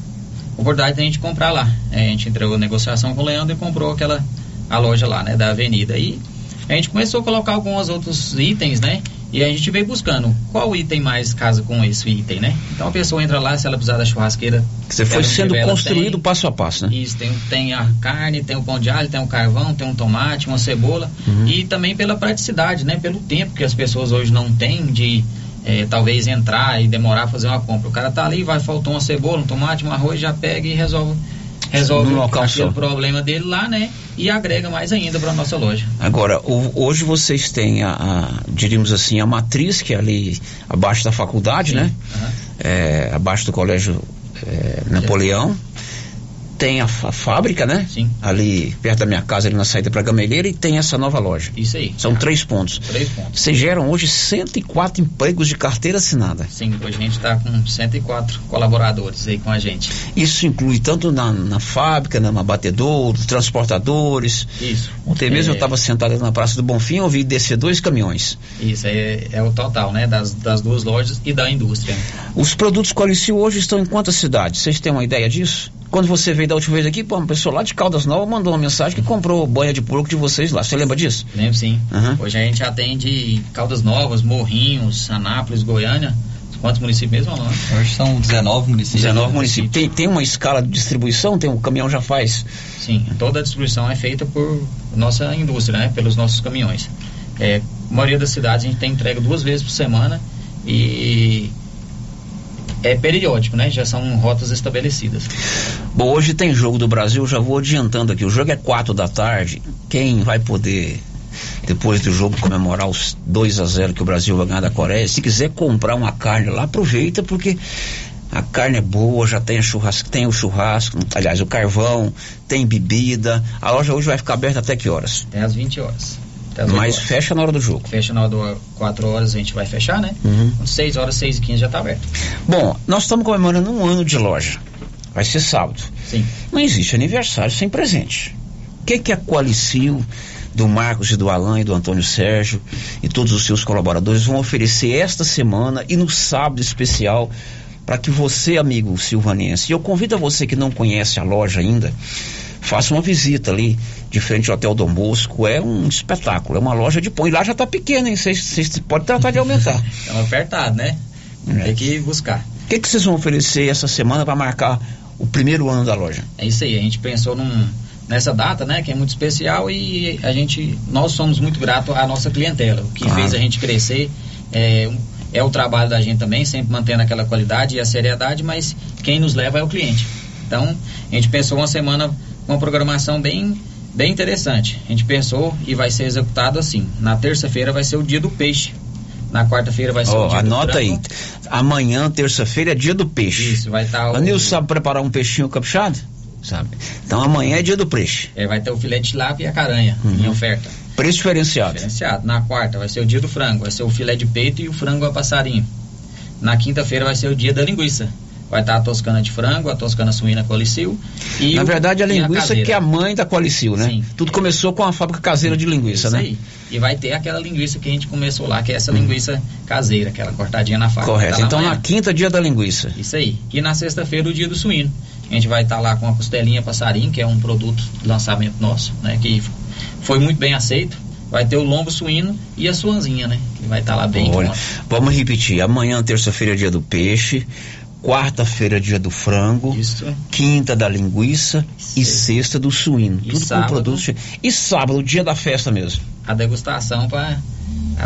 oportunidade de a gente comprar lá. É, a gente entregou a negociação com o Leandro e comprou aquela a loja lá, né? Da avenida. E a gente começou a colocar alguns outros itens, né? E a gente veio buscando qual item mais casa com esse item, né? Então a pessoa entra lá, se ela precisar da churrasqueira. Você foi sendo tiver, construído tem. passo a passo, né? Isso, tem, tem a carne, tem o pão de alho, tem o carvão, tem um tomate, uma cebola. Uhum. E também pela praticidade, né? Pelo tempo que as pessoas hoje não têm de eh, talvez entrar e demorar a fazer uma compra. O cara tá ali, vai, faltou uma cebola, um tomate, um arroz, já pega e resolve. Resolve Num local só. problema dele lá, né? E agrega mais ainda para nossa loja. Agora, o- hoje vocês têm a, a, diríamos assim, a matriz, que é ali abaixo da faculdade, né? É, abaixo do colégio é, Napoleão. Tem a, fa- fábrica, né? Sim. Ali perto da minha casa, ali na saída para Gameleira, e tem essa nova loja. Isso aí. São três pontos. Três pontos. Vocês geram hoje 104 empregos de carteira assinada. Sim, hoje a gente está com 104 colaboradores aí com a gente. Isso inclui tanto na, na fábrica, na abatedouro, transportadores. Isso. Ontem mesmo É. eu estava sentado na Praça do Bonfim e ouvi descer dois caminhões. Isso é, é o total, né? Das, das duas lojas e da indústria. Os produtos Qualicil hoje estão em quantas cidades? Vocês têm uma ideia disso? Quando você veio da última vez aqui, pô, uma pessoa lá de Caldas Novas mandou uma mensagem que comprou banha de porco de vocês lá. Você lembra disso? Lembro sim. Aham. Hoje a gente atende Caldas Novas, Morrinhos, Anápolis, Goiânia. Quantos municípios mesmo, Alan? Hoje são 19 municípios. 19 municípios. Tem, tem uma escala de distribuição? Tem um caminhão já faz? Sim, toda a distribuição é feita por nossa indústria, né? Pelos nossos caminhões. É, a maioria das cidades a gente tem entrega duas vezes por semana e é periódico, né? Já são rotas estabelecidas. Bom, hoje tem jogo do Brasil, já vou adiantando aqui. O jogo é 4 da tarde. Quem vai poder, depois do jogo, comemorar os 2 a 0 que o Brasil vai ganhar da Coreia? Se quiser comprar uma carne lá, aproveita, porque a carne é boa, já tem, churrasco, tem o churrasco, aliás, o carvão, tem bebida. A loja hoje vai ficar aberta até que horas? Até às 20 horas. Às Mas 8 horas. fecha na hora do jogo. Fecha na hora do 4 horas a gente vai fechar, né? Uhum. 6 horas, 6 e 15 já tá aberto. Bom, nós estamos comemorando um ano de loja. Vai ser sábado. Sim. Não existe aniversário sem presente. O que, que a Qualicil do Marcos e do Alan e do Antônio Sérgio e todos os seus colaboradores vão oferecer esta semana e no sábado especial para que você, amigo silvanense, e eu convido a você que não conhece a loja ainda, faça uma visita ali de frente ao Hotel Dom Bosco. É um espetáculo, é uma loja de pão. E lá já está pequena, hein? Vocês podem tratar de aumentar. É um apertado, né? Tem que buscar. O que, vocês vão oferecer essa semana para marcar o primeiro ano da loja? É isso aí, a gente pensou num, nessa data, né, que é muito especial e a gente, nós somos muito gratos à nossa clientela. O que Claro. fez a gente crescer é, é o trabalho da gente também, sempre mantendo aquela qualidade e a seriedade, mas quem nos leva é o cliente. Então, a gente pensou uma semana uma programação bem, bem interessante. A gente pensou e vai ser executado assim. Na terça-feira vai ser o dia do peixe. Na quarta-feira vai ser Ó, o dia do anota aí. frango. Amanhã, terça-feira, é dia do peixe. Isso, vai estar o- A Nilson sabe preparar um peixinho caprichado? Sabe? Então amanhã é dia do peixe. É, vai ter o filé de tilápia e a caranha em oferta. Preço diferenciado. Diferenciado. Na quarta vai ser o dia do frango, vai ser o filé de peito e o frango a passarinho. Na quinta-feira vai ser o dia da linguiça. Vai estar a toscana de frango, a toscana suína colicil e Na verdade, a linguiça caseira. que é a mãe da Qualicil, né? Tudo começou com a fábrica caseira de linguiça, Isso né? aí. E vai ter aquela linguiça que a gente começou lá, que é essa linguiça caseira, aquela cortadinha na faca. Correto. Tá Então amanhã. na quinta, dia da linguiça. Isso aí. E na sexta-feira, o dia do suíno. A gente vai estar lá com a costelinha passarinho, que é um produto de lançamento nosso, né? Que foi muito bem aceito. Vai ter o lombo suíno e a suanzinha, né? Que vai estar lá bem. Olha, vamos repetir. Amanhã, terça-feira, é dia do peixe. Quarta-feira, é dia do frango. Quinta, da linguiça. E sexta, do suíno. E Tudo com sábado? produtos. E sábado, dia da festa mesmo. a degustação para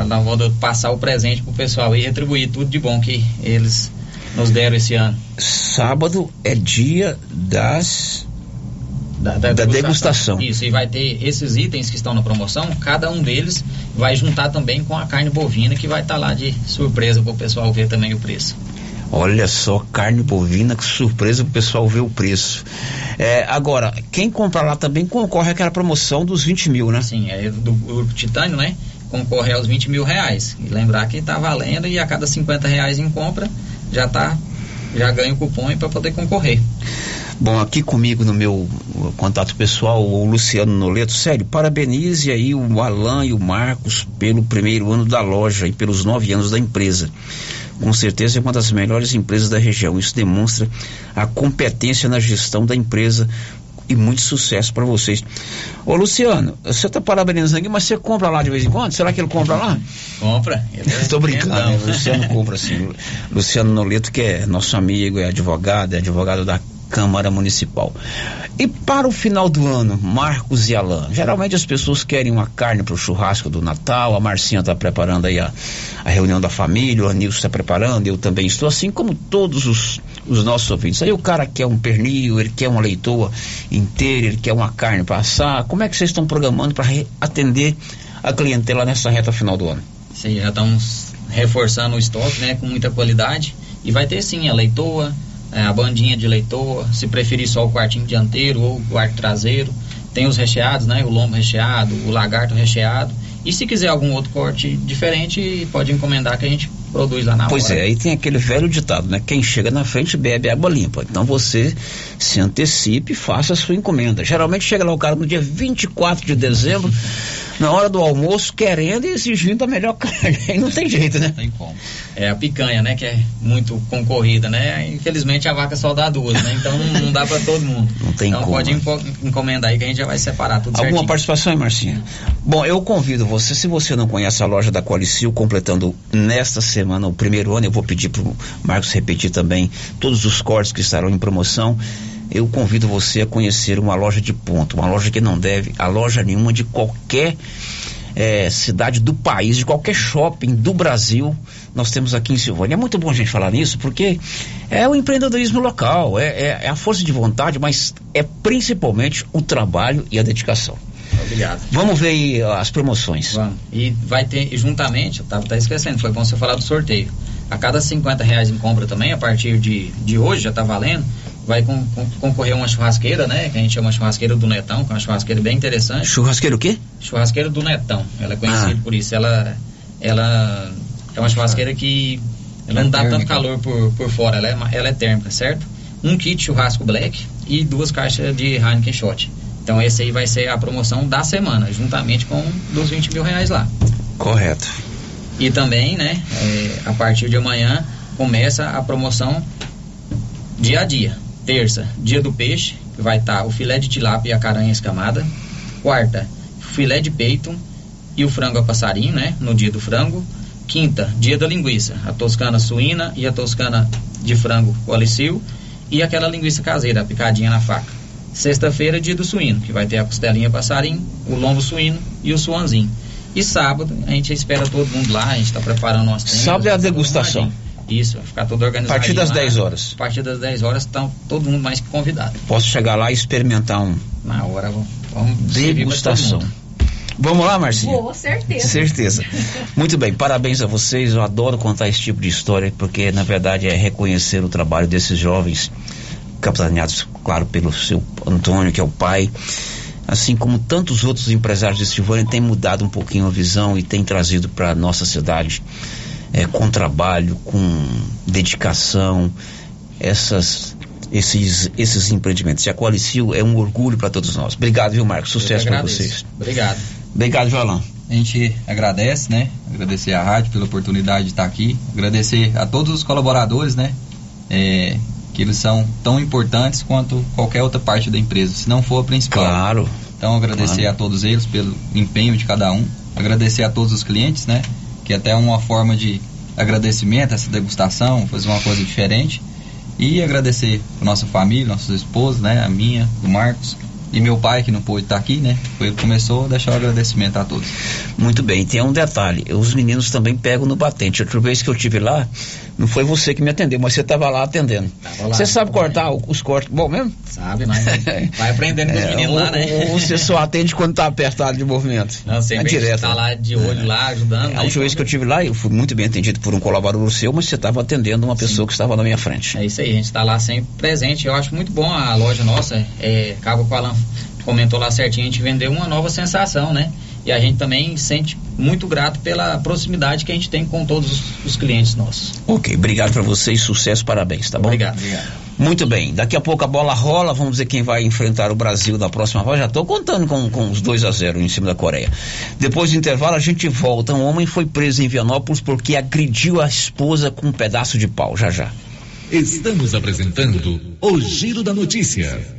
nós vamos passar o presente pro pessoal e retribuir tudo de bom que eles nos deram esse ano. Sábado é dia das. Da, degustação. Isso, e vai ter esses itens que estão na promoção, cada um deles vai juntar também com a carne bovina que vai estar lá de surpresa para o pessoal ver também o preço. Olha só, carne bovina, que surpresa pro pessoal ver o preço. É, agora, quem comprar lá também concorre àquela promoção dos 20 mil, né? Sim, é do grupo Titânio, né? Concorre aos 20 mil reais. E lembrar que está valendo e a cada 50 reais em compra já tá, já ganha o cupom para poder concorrer. Bom, aqui comigo no meu uh, contato pessoal, o Luciano Noleto, sério, parabenize aí o Alan e o Marcos pelo primeiro ano da loja e pelos nove anos da empresa. Com certeza é uma das melhores empresas da região. Isso demonstra a competência na gestão da empresa e muito sucesso para vocês. Ô Luciano, você está parabenizando aqui, mas você compra lá de vez em quando? Será que ele compra lá? Compra. Ele é Estou brincando, né? Luciano compra sim. Luciano Noleto, que é nosso amigo, é advogado, é advogado da Câmara Municipal. E para o final do ano, Marcos e Alain, geralmente as pessoas querem uma carne para o churrasco do Natal, a Marcinha está preparando aí a, a reunião da família, o Anilson está preparando, eu também estou, assim como todos os, os nossos ouvintes. Aí o cara quer um pernil, ele quer uma leitoa inteira, ele quer uma carne para assar. Como é que vocês estão programando para atender a clientela nessa reta final do ano? Sim, já estamos reforçando o estoque, né, com muita qualidade. E vai ter sim a leitoa, é, a bandinha de leitoa, se preferir só o quartinho dianteiro ou o quarto traseiro. Tem os recheados, né, o lombo recheado, o lagarto recheado. E se quiser algum outro corte diferente, pode encomendar que a gente produz lá na Pois hora. é, aí tem aquele velho ditado, né? Quem chega na frente bebe água limpa. Então você se antecipe e faça a sua encomenda. Geralmente chega lá o cara no dia 24 de dezembro, na hora do almoço, querendo e exigindo a melhor carne. Aí não tem jeito, né? Tem como. É a picanha, né? Que é muito concorrida, né? Infelizmente a vaca só dá duas, né? Então não, não dá pra todo mundo. Não tem então como. pode enco- encomendar aí que a gente já vai separar tudo Alguma certinho. participação aí, Marcinha? Bom, eu convido você, se você não conhece a loja da Qualicil, completando nesta semana o primeiro ano, eu vou pedir para o Marcos repetir também todos os cortes que estarão em promoção. Eu convido você a conhecer uma loja de ponto, uma loja que não deve a loja nenhuma de qualquer eh, cidade do país, de qualquer shopping do Brasil, nós temos aqui em Silvânia. É muito bom a gente falar nisso, porque é o empreendedorismo local, é, é- é a força de vontade, mas é principalmente o trabalho e a dedicação. Obrigado. Vamos ver aí as promoções. Vamos. E vai ter, juntamente, eu tava até esquecendo, foi bom você falar do sorteio. A cada 50 reais em compra também, a partir de, de hoje, já tá valendo, vai con- con- concorrer uma churrasqueira, né? Que a gente chama churrasqueira do Netão, que é uma churrasqueira bem interessante. Churrasqueira o quê? Churrasqueira do Netão. Ela é conhecida Ah. por isso. Ela, ela é uma churrasqueira que ela não dá tanto calor por, por fora, ela é, ela é térmica, certo? Um kit churrasco black e duas caixas de Heineken Shot. Então esse aí vai ser a promoção da semana, juntamente com dos 20 mil reais lá. Correto. E também, né, é, a partir de amanhã começa a promoção dia a dia. Terça, dia do peixe, que vai estar o filé de tilápia e a caranha escamada. Quarta, filé de peito e o frango a passarinho, né, no dia do frango. Quinta, dia da linguiça, a toscana suína e a toscana de frango colicil e aquela linguiça caseira, a picadinha na faca. Sexta-feira, dia do suíno, que vai ter a costelinha passarinho, o lombo suíno e o suanzinho. E sábado, a gente espera todo mundo lá, a gente está preparando umas tendas. Sábado é a degustação. Isso, vai ficar tudo organizado. A partir das 10 horas. A partir das 10 horas, estão todo mundo mais que convidado. Posso chegar lá e experimentar um Na hora, vamos, vamos degustação. Vamos lá, Marcinha? Boa, certeza. Certeza. Muito bem, parabéns a vocês. Eu adoro contar esse tipo de história, porque na verdade é reconhecer o trabalho desses jovens capitaneados, claro, pelo seu Antônio, que é o pai, assim como tantos outros empresários de Silvânia, tem mudado um pouquinho a visão e tem trazido para nossa cidade é, com trabalho, com dedicação, essas, esses, esses empreendimentos. E a Qualicil é um orgulho para todos nós. Obrigado, viu, Marcos? Sucesso para vocês. Obrigado. Obrigado, Joalão. A gente agradece, né? Agradecer à rádio pela oportunidade de estar aqui. Agradecer a todos os colaboradores, né? É, que eles são tão importantes quanto qualquer outra parte da empresa, se não for a principal. Claro. Então agradecer Claro. a todos eles pelo empenho de cada um. Agradecer a todos os clientes, né? Que até é uma forma de agradecimento essa degustação, fazer uma coisa diferente. E agradecer a nossa família, nossos esposos, né? A minha, do Marcos. E meu pai, que não pôde estar aqui, né? Foi ele que começou a deixar o agradecimento a todos. Muito bem, tem um detalhe, os meninos também pegam no batente. Outra vez que eu tive lá, não foi você que me atendeu, mas você estava lá atendendo. lá, Você sabe cortar o- os cortes bom mesmo? Sabe, mas vai aprendendo com os É, meninos ou- lá, né? ou você só atende quando tá apertado de movimento. Não, sempre é a direto. tá lá de olho lá, ajudando. A né? última vez que eu tive lá, eu fui muito bem atendido por um colaborador seu, mas você estava atendendo uma pessoa que estava na minha frente. É isso aí, a gente tá lá sempre presente. Eu acho muito bom a loja nossa. É, acaba com o Alan comentou lá certinho, a gente vendeu uma nova sensação, né? E a gente também sente muito grato pela proximidade que a gente tem com todos os, os clientes nossos. Ok, obrigado para vocês, sucesso, parabéns, tá bom? Obrigado, obrigado. Muito bem, daqui a pouco a bola rola, vamos ver quem vai enfrentar o Brasil na próxima volta. Já estou contando com, com os 2 a 0 em cima da Coreia. Depois do intervalo a gente volta. Um homem foi preso em Vianópolis porque agrediu a esposa com um pedaço de pau. Já já. Estamos apresentando o Giro da Notícia.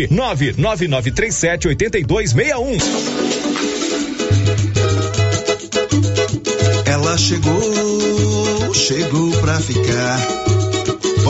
99937 8261. Ela chegou, chegou pra ficar.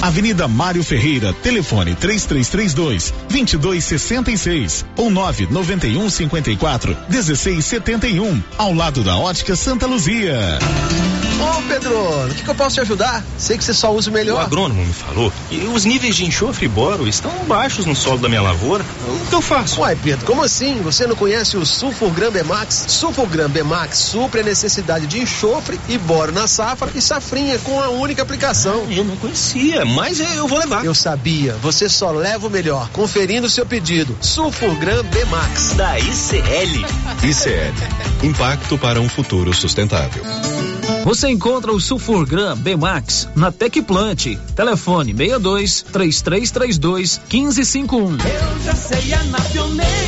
Avenida Mário Ferreira, telefone 3332 2266 ou 991 54 1671, ao lado da Ótica Santa Luzia. Ô Pedro, o que, que, eu posso te ajudar? Sei que você só usa o melhor. O agrônomo me falou que os níveis de enxofre e boro estão baixos no solo da minha lavoura. O que eu faço? Uai, Pedro, como assim? Você não conhece o Sulfurgram Bemax? Sulfurgram Bemax supre a necessidade de enxofre e boro na safra e safrinha com a única aplicação. Ah, eu não conhecia, mas eu vou levar. Eu sabia, você só leva o melhor. Conferindo o seu pedido. Sulfurgram Bemax. Da ICL. ICL. Impacto para um futuro sustentável. Você encontra o Sulfurgram B-Max na Tecplant. Telefone 62 3332 1551. Eu já sei, é na pioneira.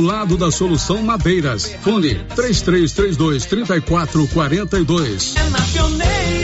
lado da Solução Madeiras. Fone 3332 3442. É na Pioneira.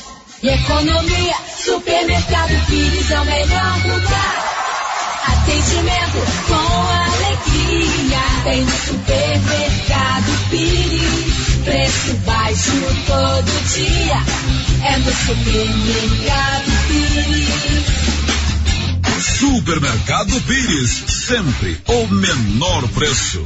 e economia? Supermercado Pires é o melhor lugar. Atendimento com alegria. Tem no supermercado Pires. Preço baixo todo dia. É no supermercado Pires. Supermercado Pires. Sempre o menor preço.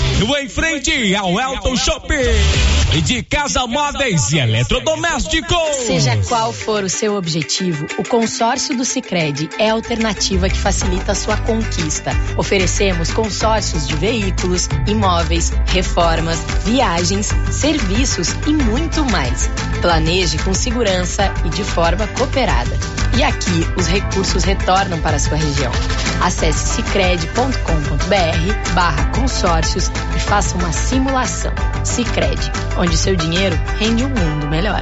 em frente ao Elton Shopping de casa móveis e eletrodomésticos. Seja qual for o seu objetivo, o consórcio do Sicredi é a alternativa que facilita a sua conquista. Oferecemos consórcios de veículos, imóveis, reformas, viagens, serviços e muito mais. Planeje com segurança e de forma cooperada. E aqui os recursos retornam para a sua região. Acesse cicred.com.br barra consórcios e faça uma simulação. Cicred, onde seu dinheiro rende um mundo melhor.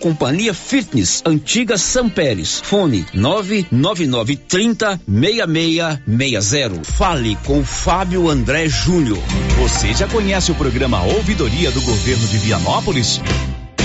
Companhia Fitness, antiga São Pérez. Fone 99930 6660. Fale com Fábio André Júnior. Você já conhece o programa Ouvidoria do Governo de Vianópolis?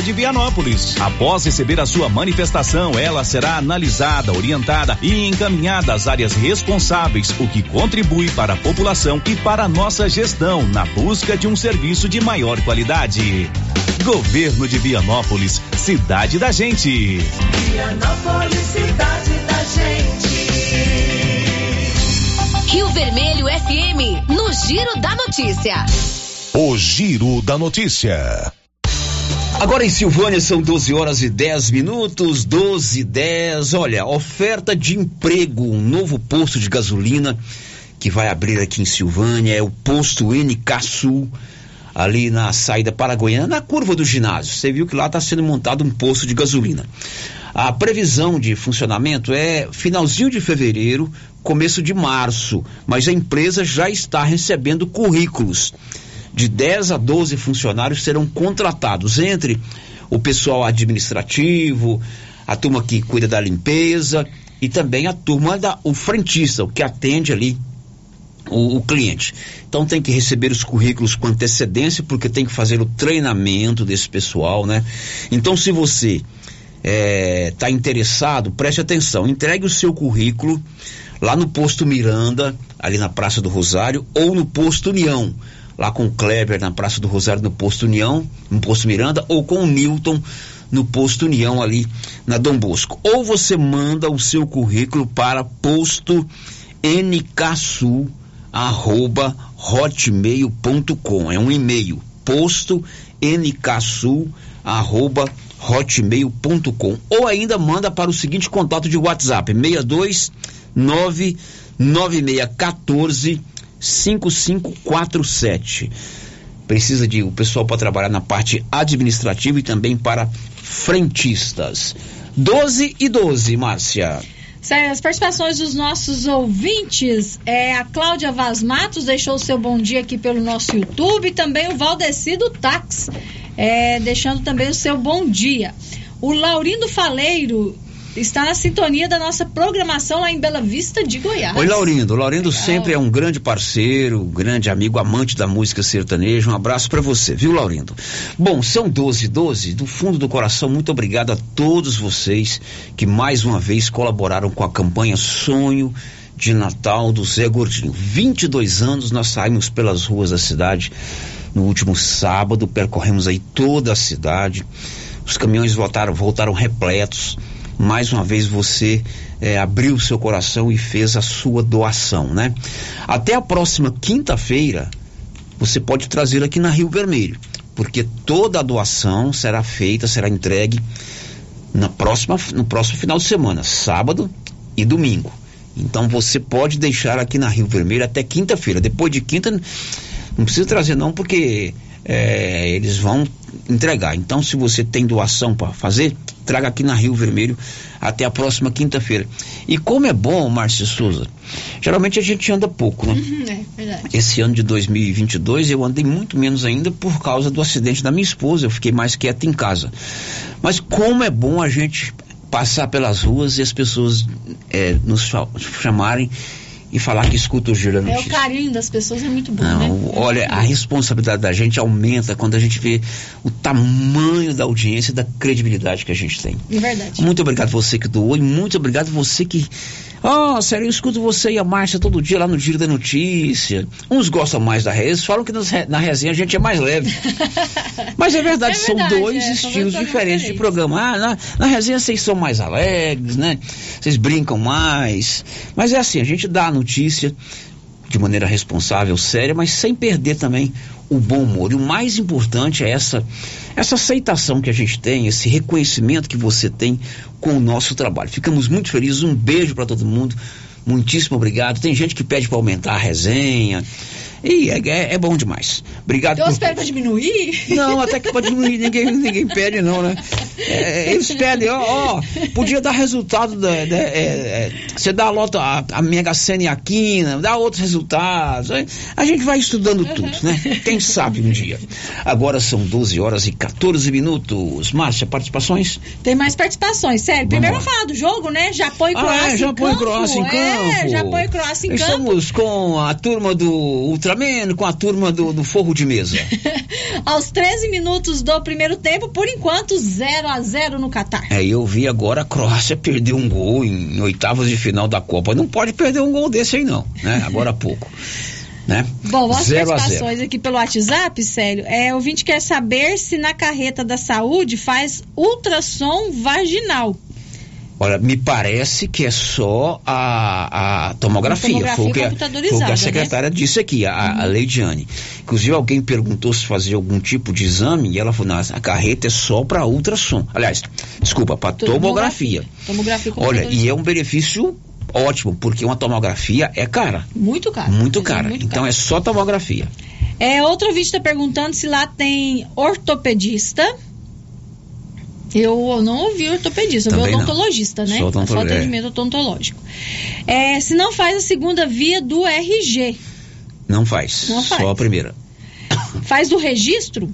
de Vianópolis. Após receber a sua manifestação, ela será analisada, orientada e encaminhada às áreas responsáveis, o que contribui para a população e para a nossa gestão na busca de um serviço de maior qualidade. Governo de Vianópolis, cidade da gente. Vianópolis, cidade da gente. Rio Vermelho FM, no Giro da Notícia. O Giro da Notícia. Agora em Silvânia são 12 horas e 10 minutos, 12 e 10. Olha, oferta de emprego, um novo posto de gasolina que vai abrir aqui em Silvânia é o posto NK Sul, ali na saída paragoiana, na curva do ginásio. Você viu que lá está sendo montado um posto de gasolina. A previsão de funcionamento é finalzinho de fevereiro, começo de março, mas a empresa já está recebendo currículos de 10 a 12 funcionários serão contratados entre o pessoal administrativo, a turma que cuida da limpeza e também a turma da o frentista, o que atende ali o, o, cliente. Então tem que receber os currículos com antecedência, porque tem que fazer o treinamento desse pessoal, né? Então se você está interessado, preste atenção, entregue o seu currículo lá no posto Miranda, ali na Praça do Rosário, ou no posto União lá com o Kleber na Praça do Rosário no Posto União, no Posto Miranda, ou com o Newton no Posto União ali na Dom Bosco. Ou você manda o seu currículo para posto nksul arroba. É um e-mail, posto nksul arroba. Ou ainda manda para o seguinte contato de WhatsApp, 62 99614 5547. Precisa de o pessoal para trabalhar na parte administrativa e também para frentistas. 12 e 12, Márcia. As participações dos nossos ouvintes, é, a Cláudia Vaz Matos deixou o seu bom dia aqui pelo nosso YouTube, e também o Valdecido Tax, é, deixando também o seu bom dia. O Laurindo Faleiro está na sintonia da nossa programação lá em Bela Vista de Goiás. Oi, Laurindo. Laurindo Legal. sempre é um grande parceiro, grande amigo, amante da música sertaneja. Um abraço para você, viu, Laurindo? Bom, são 12 12 do fundo do coração, muito obrigado a todos vocês que mais uma vez colaboraram com a campanha Sonho de Natal do Zé Gordinho. 22 anos nós saímos pelas ruas da cidade no último sábado, percorremos aí toda a cidade. Os caminhões voltaram, voltaram repletos mais uma vez você é, abriu seu coração e fez a sua doação, né? Até a próxima quinta-feira, você pode trazer aqui na Rio Vermelho, porque toda a doação será feita, será entregue na próxima, no próximo final de semana, sábado e domingo. Então você pode deixar aqui na Rio Vermelho até quinta-feira. Depois de quinta, não precisa trazer não, porque é, eles vão entregar. Então, se você tem doação para fazer, traga aqui na Rio Vermelho até a próxima quinta-feira. E como é bom, Márcio Souza, geralmente a gente anda pouco, né? Uhum, é verdade. Esse ano de 2022 eu andei muito menos ainda por causa do acidente da minha esposa, eu fiquei mais quieto em casa. Mas como é bom a gente passar pelas ruas e as pessoas é, nos chamarem e falar que escuta o Giro Notícia. É, o carinho das pessoas é muito bom, Não, né? Olha, a responsabilidade da gente aumenta quando a gente vê o tamanho da audiência e da credibilidade que a gente tem. É verdade. Muito obrigado você que doou e muito obrigado você que Oh, sério, eu escuto você e a Márcia todo dia lá no Giro da Notícia. Uns gostam mais da resenha, falam que na resenha a gente é mais leve. Mas é verdade, é verdade são dois é, estilos diferentes de programa. Ah, na, na resenha vocês são mais alegres, né? Vocês brincam mais. Mas é assim, a gente dá a notícia de maneira responsável, séria, mas sem perder também o bom humor. E o mais importante é essa essa aceitação que a gente tem, esse reconhecimento que você tem com o nosso trabalho. Ficamos muito felizes. Um beijo para todo mundo. Muitíssimo obrigado. Tem gente que pede para aumentar a resenha. E é, é, é bom demais. Obrigado. Então por- pra diminuir? Não, até que pode diminuir, ninguém, ninguém pede não, né? É, eles pedem, ó, ó, podia dar resultado, da, é, é, você dá a lota, a, a Mega Sena e a Quina, dá outros resultados, a gente vai estudando tudo, né? Quem sabe um dia. Agora são 12 horas e 14 minutos. Márcia, participações? Tem mais participações, sério. Primeiro vamos falar do jogo, né? Japão e Croácia Ah, é, em Japão e campo. Croácia em campo. É, Japão e Croácia em campo. Estamos com a turma do Com a turma do, do Forro de Mesa. Aos 13 minutos do primeiro tempo, por enquanto, 0 a 0 no Catar. É, eu vi agora a Croácia perder um gol em oitavas de final da Copa. Não pode perder um gol desse aí, não, né? Agora há pouco. Né? Bom, as Zero a participações aqui pelo WhatsApp, sério. É, o ouvinte quer saber se na carreta da saúde faz ultrassom vaginal. Olha, me parece que é só a, a tomografia. Tomografia foi, o que a, foi o que a né? secretária disse aqui, a, a Leidiane. Inclusive, alguém perguntou se fazia algum tipo de exame e ela falou: não, a carreta é só para ultrassom. Aliás, desculpa, para tomografia. Tomografia Olha, e é um benefício ótimo, porque uma tomografia é cara. Muito caro. Muito cara. muito então é só tomografia. É, outro ouvinte está perguntando se lá tem ortopedista. Eu não ouvi ortopedista, eu ouvi Também não. odontologista, né? Só É Só odontolo- é. atendimento odontológico. É, se não faz a segunda via do RG, Não faz. Não faz. Só a primeira. faz do registro,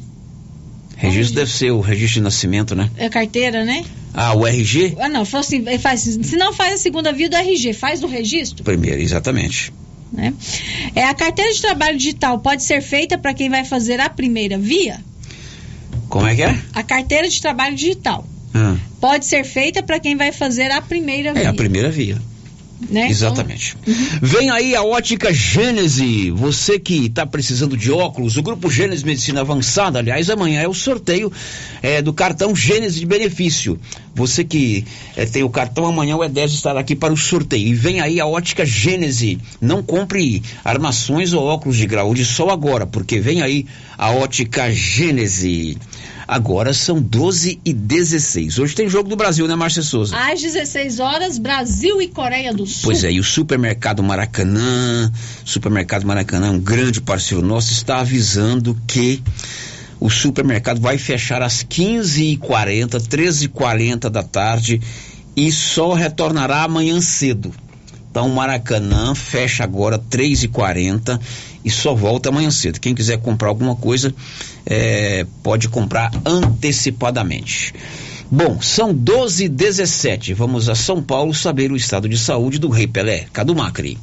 Registro deve ser o registro de nascimento, né? é carteira, né? Ah, o RG? Ah, não, falou assim, ele faz, se não faz a segunda via do RG, faz do registro, Primeiro, exatamente. né? É, a carteira de trabalho digital pode ser feita para quem vai fazer a primeira via? Como é que é? A carteira de trabalho digital Ah, pode ser feita para quem vai fazer a primeira via. é a primeira via. Né? Exatamente. Vem aí a ótica Gênese. Você que está precisando de óculos, o grupo Gênese Medicina Avançada, aliás, amanhã é o sorteio é, do cartão Gênese de benefício. Você que é, tem o cartão, amanhã o E10 estará aqui para o sorteio. E vem aí a ótica Gênese. Não compre armações ou óculos de grau de sol agora, porque vem aí a ótica Gênese. Agora são 12 e 16. Hoje tem jogo do Brasil, né, Márcia Souza? Às 16 horas, Brasil e Coreia do Sul. Pois é, e o Supermercado Maracanã, Supermercado Maracanã, um grande parceiro nosso, está avisando que o supermercado vai fechar às 15h40, 13h40 da tarde e só retornará amanhã cedo. Então o Maracanã fecha agora 3h40 e só volta amanhã cedo. Quem quiser comprar alguma coisa, eh, pode comprar antecipadamente. Bom, são 12 e 17 Vamos a São Paulo saber o estado de saúde do Rei Pelé. Cadu Macri.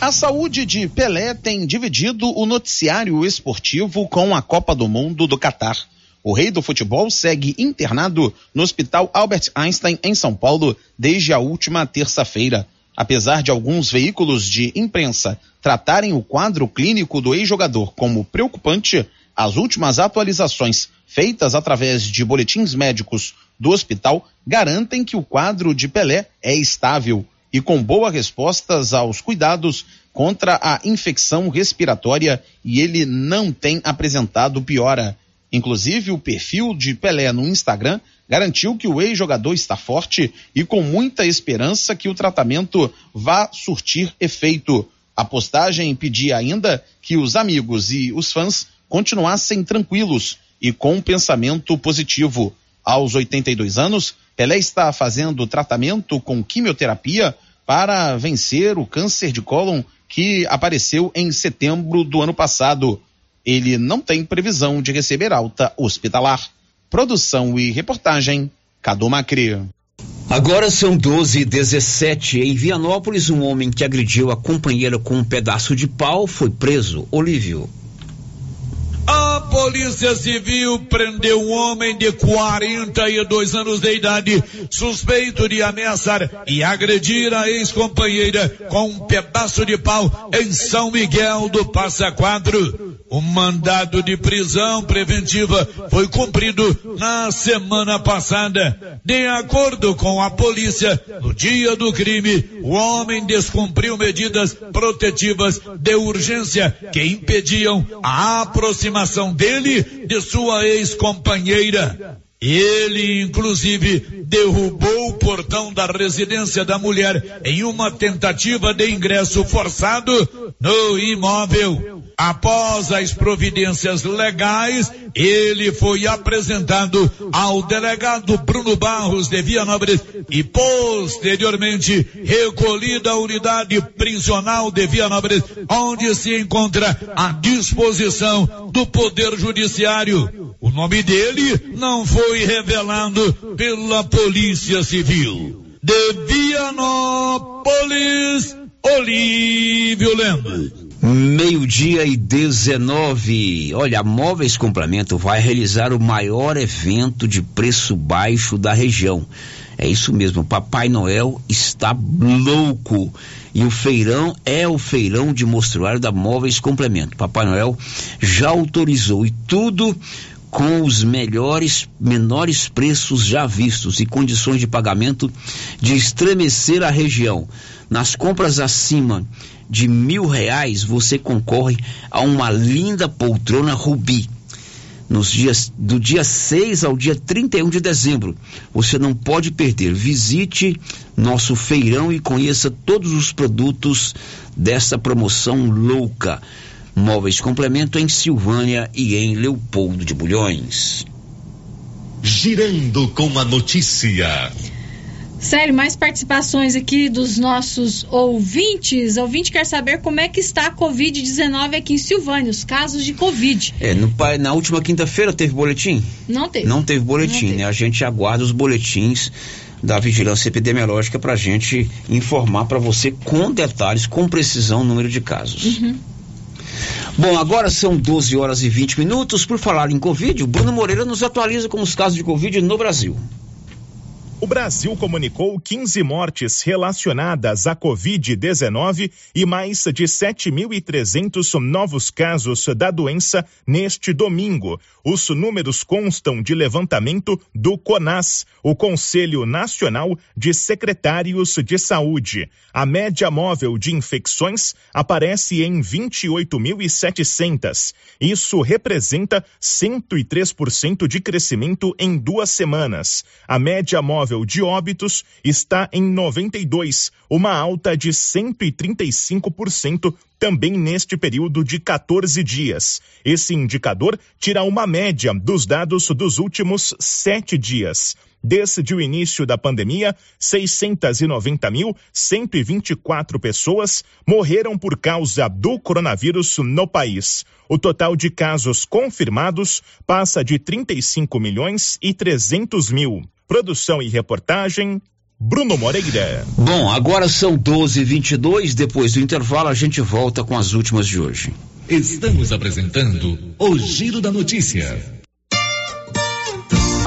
A saúde de Pelé tem dividido o noticiário esportivo com a Copa do Mundo do Catar. O rei do futebol segue internado no Hospital Albert Einstein, em São Paulo, desde a última terça-feira. Apesar de alguns veículos de imprensa tratarem o quadro clínico do ex-jogador como preocupante, as últimas atualizações feitas através de boletins médicos do hospital garantem que o quadro de Pelé é estável e com boas respostas aos cuidados contra a infecção respiratória e ele não tem apresentado piora. Inclusive, o perfil de Pelé no Instagram garantiu que o ex-jogador está forte e com muita esperança que o tratamento vá surtir efeito. A postagem pedia ainda que os amigos e os fãs continuassem tranquilos e com um pensamento positivo. Aos 82 anos, Pelé está fazendo tratamento com quimioterapia para vencer o câncer de cólon que apareceu em setembro do ano passado. Ele não tem previsão de receber alta hospitalar. Produção e reportagem, Cadu Macri. Agora são 12 e 17 Em Vianópolis, um homem que agrediu a companheira com um pedaço de pau foi preso. Olívio. Polícia Civil prendeu um homem de 42 anos de idade, suspeito de ameaçar e agredir a ex-companheira com um pedaço de pau em São Miguel do Passa Quatro. O mandado de prisão preventiva foi cumprido na semana passada. De acordo com a polícia, no dia do crime, o homem descumpriu medidas protetivas de urgência que impediam a aproximação dele de sua ex-companheira. Ele, inclusive, derrubou o portão da residência da mulher em uma tentativa de ingresso forçado no imóvel. Após as providências legais, ele foi apresentado ao delegado Bruno Barros de Vianópolis e posteriormente recolhida à unidade prisional de Vianópolis, onde se encontra à disposição do Poder Judiciário. O nome dele não foi revelado pela Polícia Civil. De Vianópolis, Olívio Lemos. Meio-dia e 19. Olha, a Móveis Complemento vai realizar o maior evento de preço baixo da região. É isso mesmo, Papai Noel está louco. E o feirão é o feirão de mostruário da Móveis Complemento. Papai Noel já autorizou e tudo com os melhores, menores preços já vistos e condições de pagamento de estremecer a região. Nas compras acima de mil reais, você concorre a uma linda poltrona Rubi. Nos dias do dia 6 ao dia 31 de dezembro. Você não pode perder. Visite nosso feirão e conheça todos os produtos dessa promoção louca. Móveis Complemento em Silvânia e em Leopoldo de Bulhões. Girando com a notícia. Sério, mais participações aqui dos nossos ouvintes. O ouvinte quer saber como é que está a Covid-19 aqui em Silvânia, os casos de Covid. É, no, na última quinta-feira teve boletim? Não teve. Não teve boletim, Não teve. né? A gente aguarda os boletins da vigilância epidemiológica para a gente informar para você com detalhes, com precisão, o número de casos. Uhum. Bom, agora são 12 horas e 20 minutos. Por falar em Covid, o Bruno Moreira nos atualiza com os casos de Covid no Brasil. O Brasil comunicou 15 mortes relacionadas à Covid-19 e mais de 7.300 novos casos da doença neste domingo. Os números constam de levantamento do CONAS, o Conselho Nacional de Secretários de Saúde. A média móvel de infecções aparece em 28.700. Isso representa 103% de crescimento em duas semanas. A média móvel móvel de óbitos está em 92, uma alta de 135% também neste período de 14 dias. Esse indicador tira uma média dos dados dos últimos sete dias. Desde o início da pandemia, 690.124 pessoas morreram por causa do coronavírus no país. O total de casos confirmados passa de 35 milhões e 300 mil. Produção e reportagem, Bruno Moreira. Bom, agora são 12:22. Depois do intervalo, a gente volta com as últimas de hoje. Estamos apresentando o Giro da Notícia.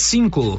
cinco.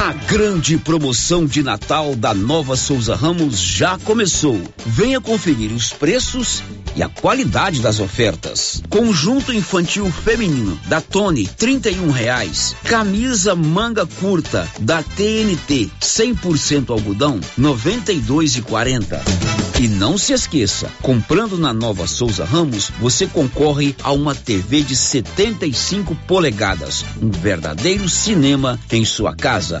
A grande promoção de Natal da Nova Souza Ramos já começou. Venha conferir os preços e a qualidade das ofertas. Conjunto infantil feminino da Tony, trinta e um reais. Camisa manga curta da TNT, 100% algodão, noventa e dois e quarenta. E não se esqueça, comprando na Nova Souza Ramos, você concorre a uma TV de 75 polegadas, um verdadeiro cinema em sua casa.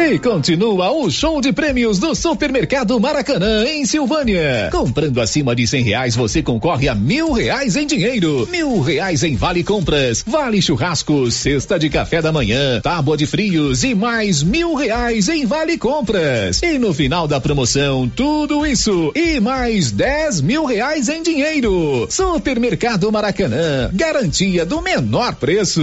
E continua o show de prêmios do Supermercado Maracanã, em Silvânia. Comprando acima de cem reais, você concorre a mil reais em dinheiro, mil reais em vale compras, vale churrasco, cesta de café da manhã, tábua de frios e mais mil reais em vale compras. E no final da promoção, tudo isso e mais dez mil reais em dinheiro. Supermercado Maracanã, garantia do menor preço.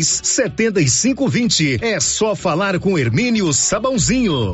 7520. É só falar com Hermínio Sabãozinho.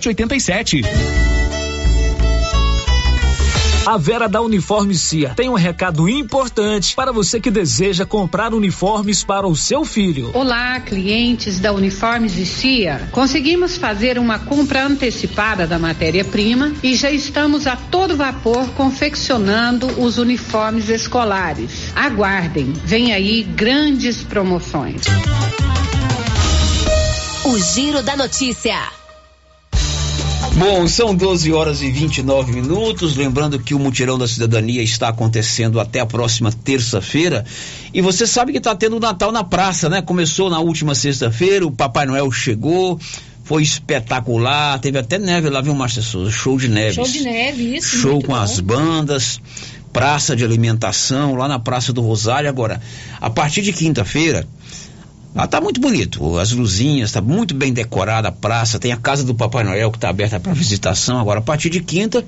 5787. A Vera da Uniforme Cia tem um recado importante para você que deseja comprar uniformes para o seu filho. Olá, clientes da Uniformes e Cia. Conseguimos fazer uma compra antecipada da matéria-prima e já estamos a todo vapor confeccionando os uniformes escolares. Aguardem, vem aí grandes promoções. O Giro da Notícia. Bom, são 12 horas e 29 minutos. Lembrando que o Mutirão da Cidadania está acontecendo até a próxima terça-feira. E você sabe que está tendo o Natal na praça, né? Começou na última sexta-feira, o Papai Noel chegou. Foi espetacular, teve até neve lá, viu, Márcia Souza? Show de neve. Show de neve, isso. Show com bom. as bandas, praça de alimentação, lá na Praça do Rosário. Agora, a partir de quinta-feira, lá tá muito bonito. As luzinhas, tá muito bem decorada a praça. Tem a casa do Papai Noel que tá aberta para visitação. Agora, a partir de quinta,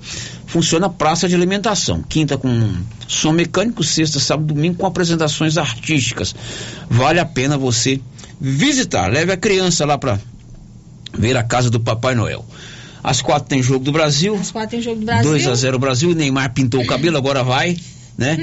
funciona a praça de alimentação. Quinta com som mecânico, sexta, sábado, domingo com apresentações artísticas. Vale a pena você visitar. Leve a criança lá para ver a casa do Papai Noel. Às quatro tem jogo do Brasil. Às quatro tem jogo do Brasil. 2 a 0 Brasil. Neymar pintou o cabelo, agora vai, né?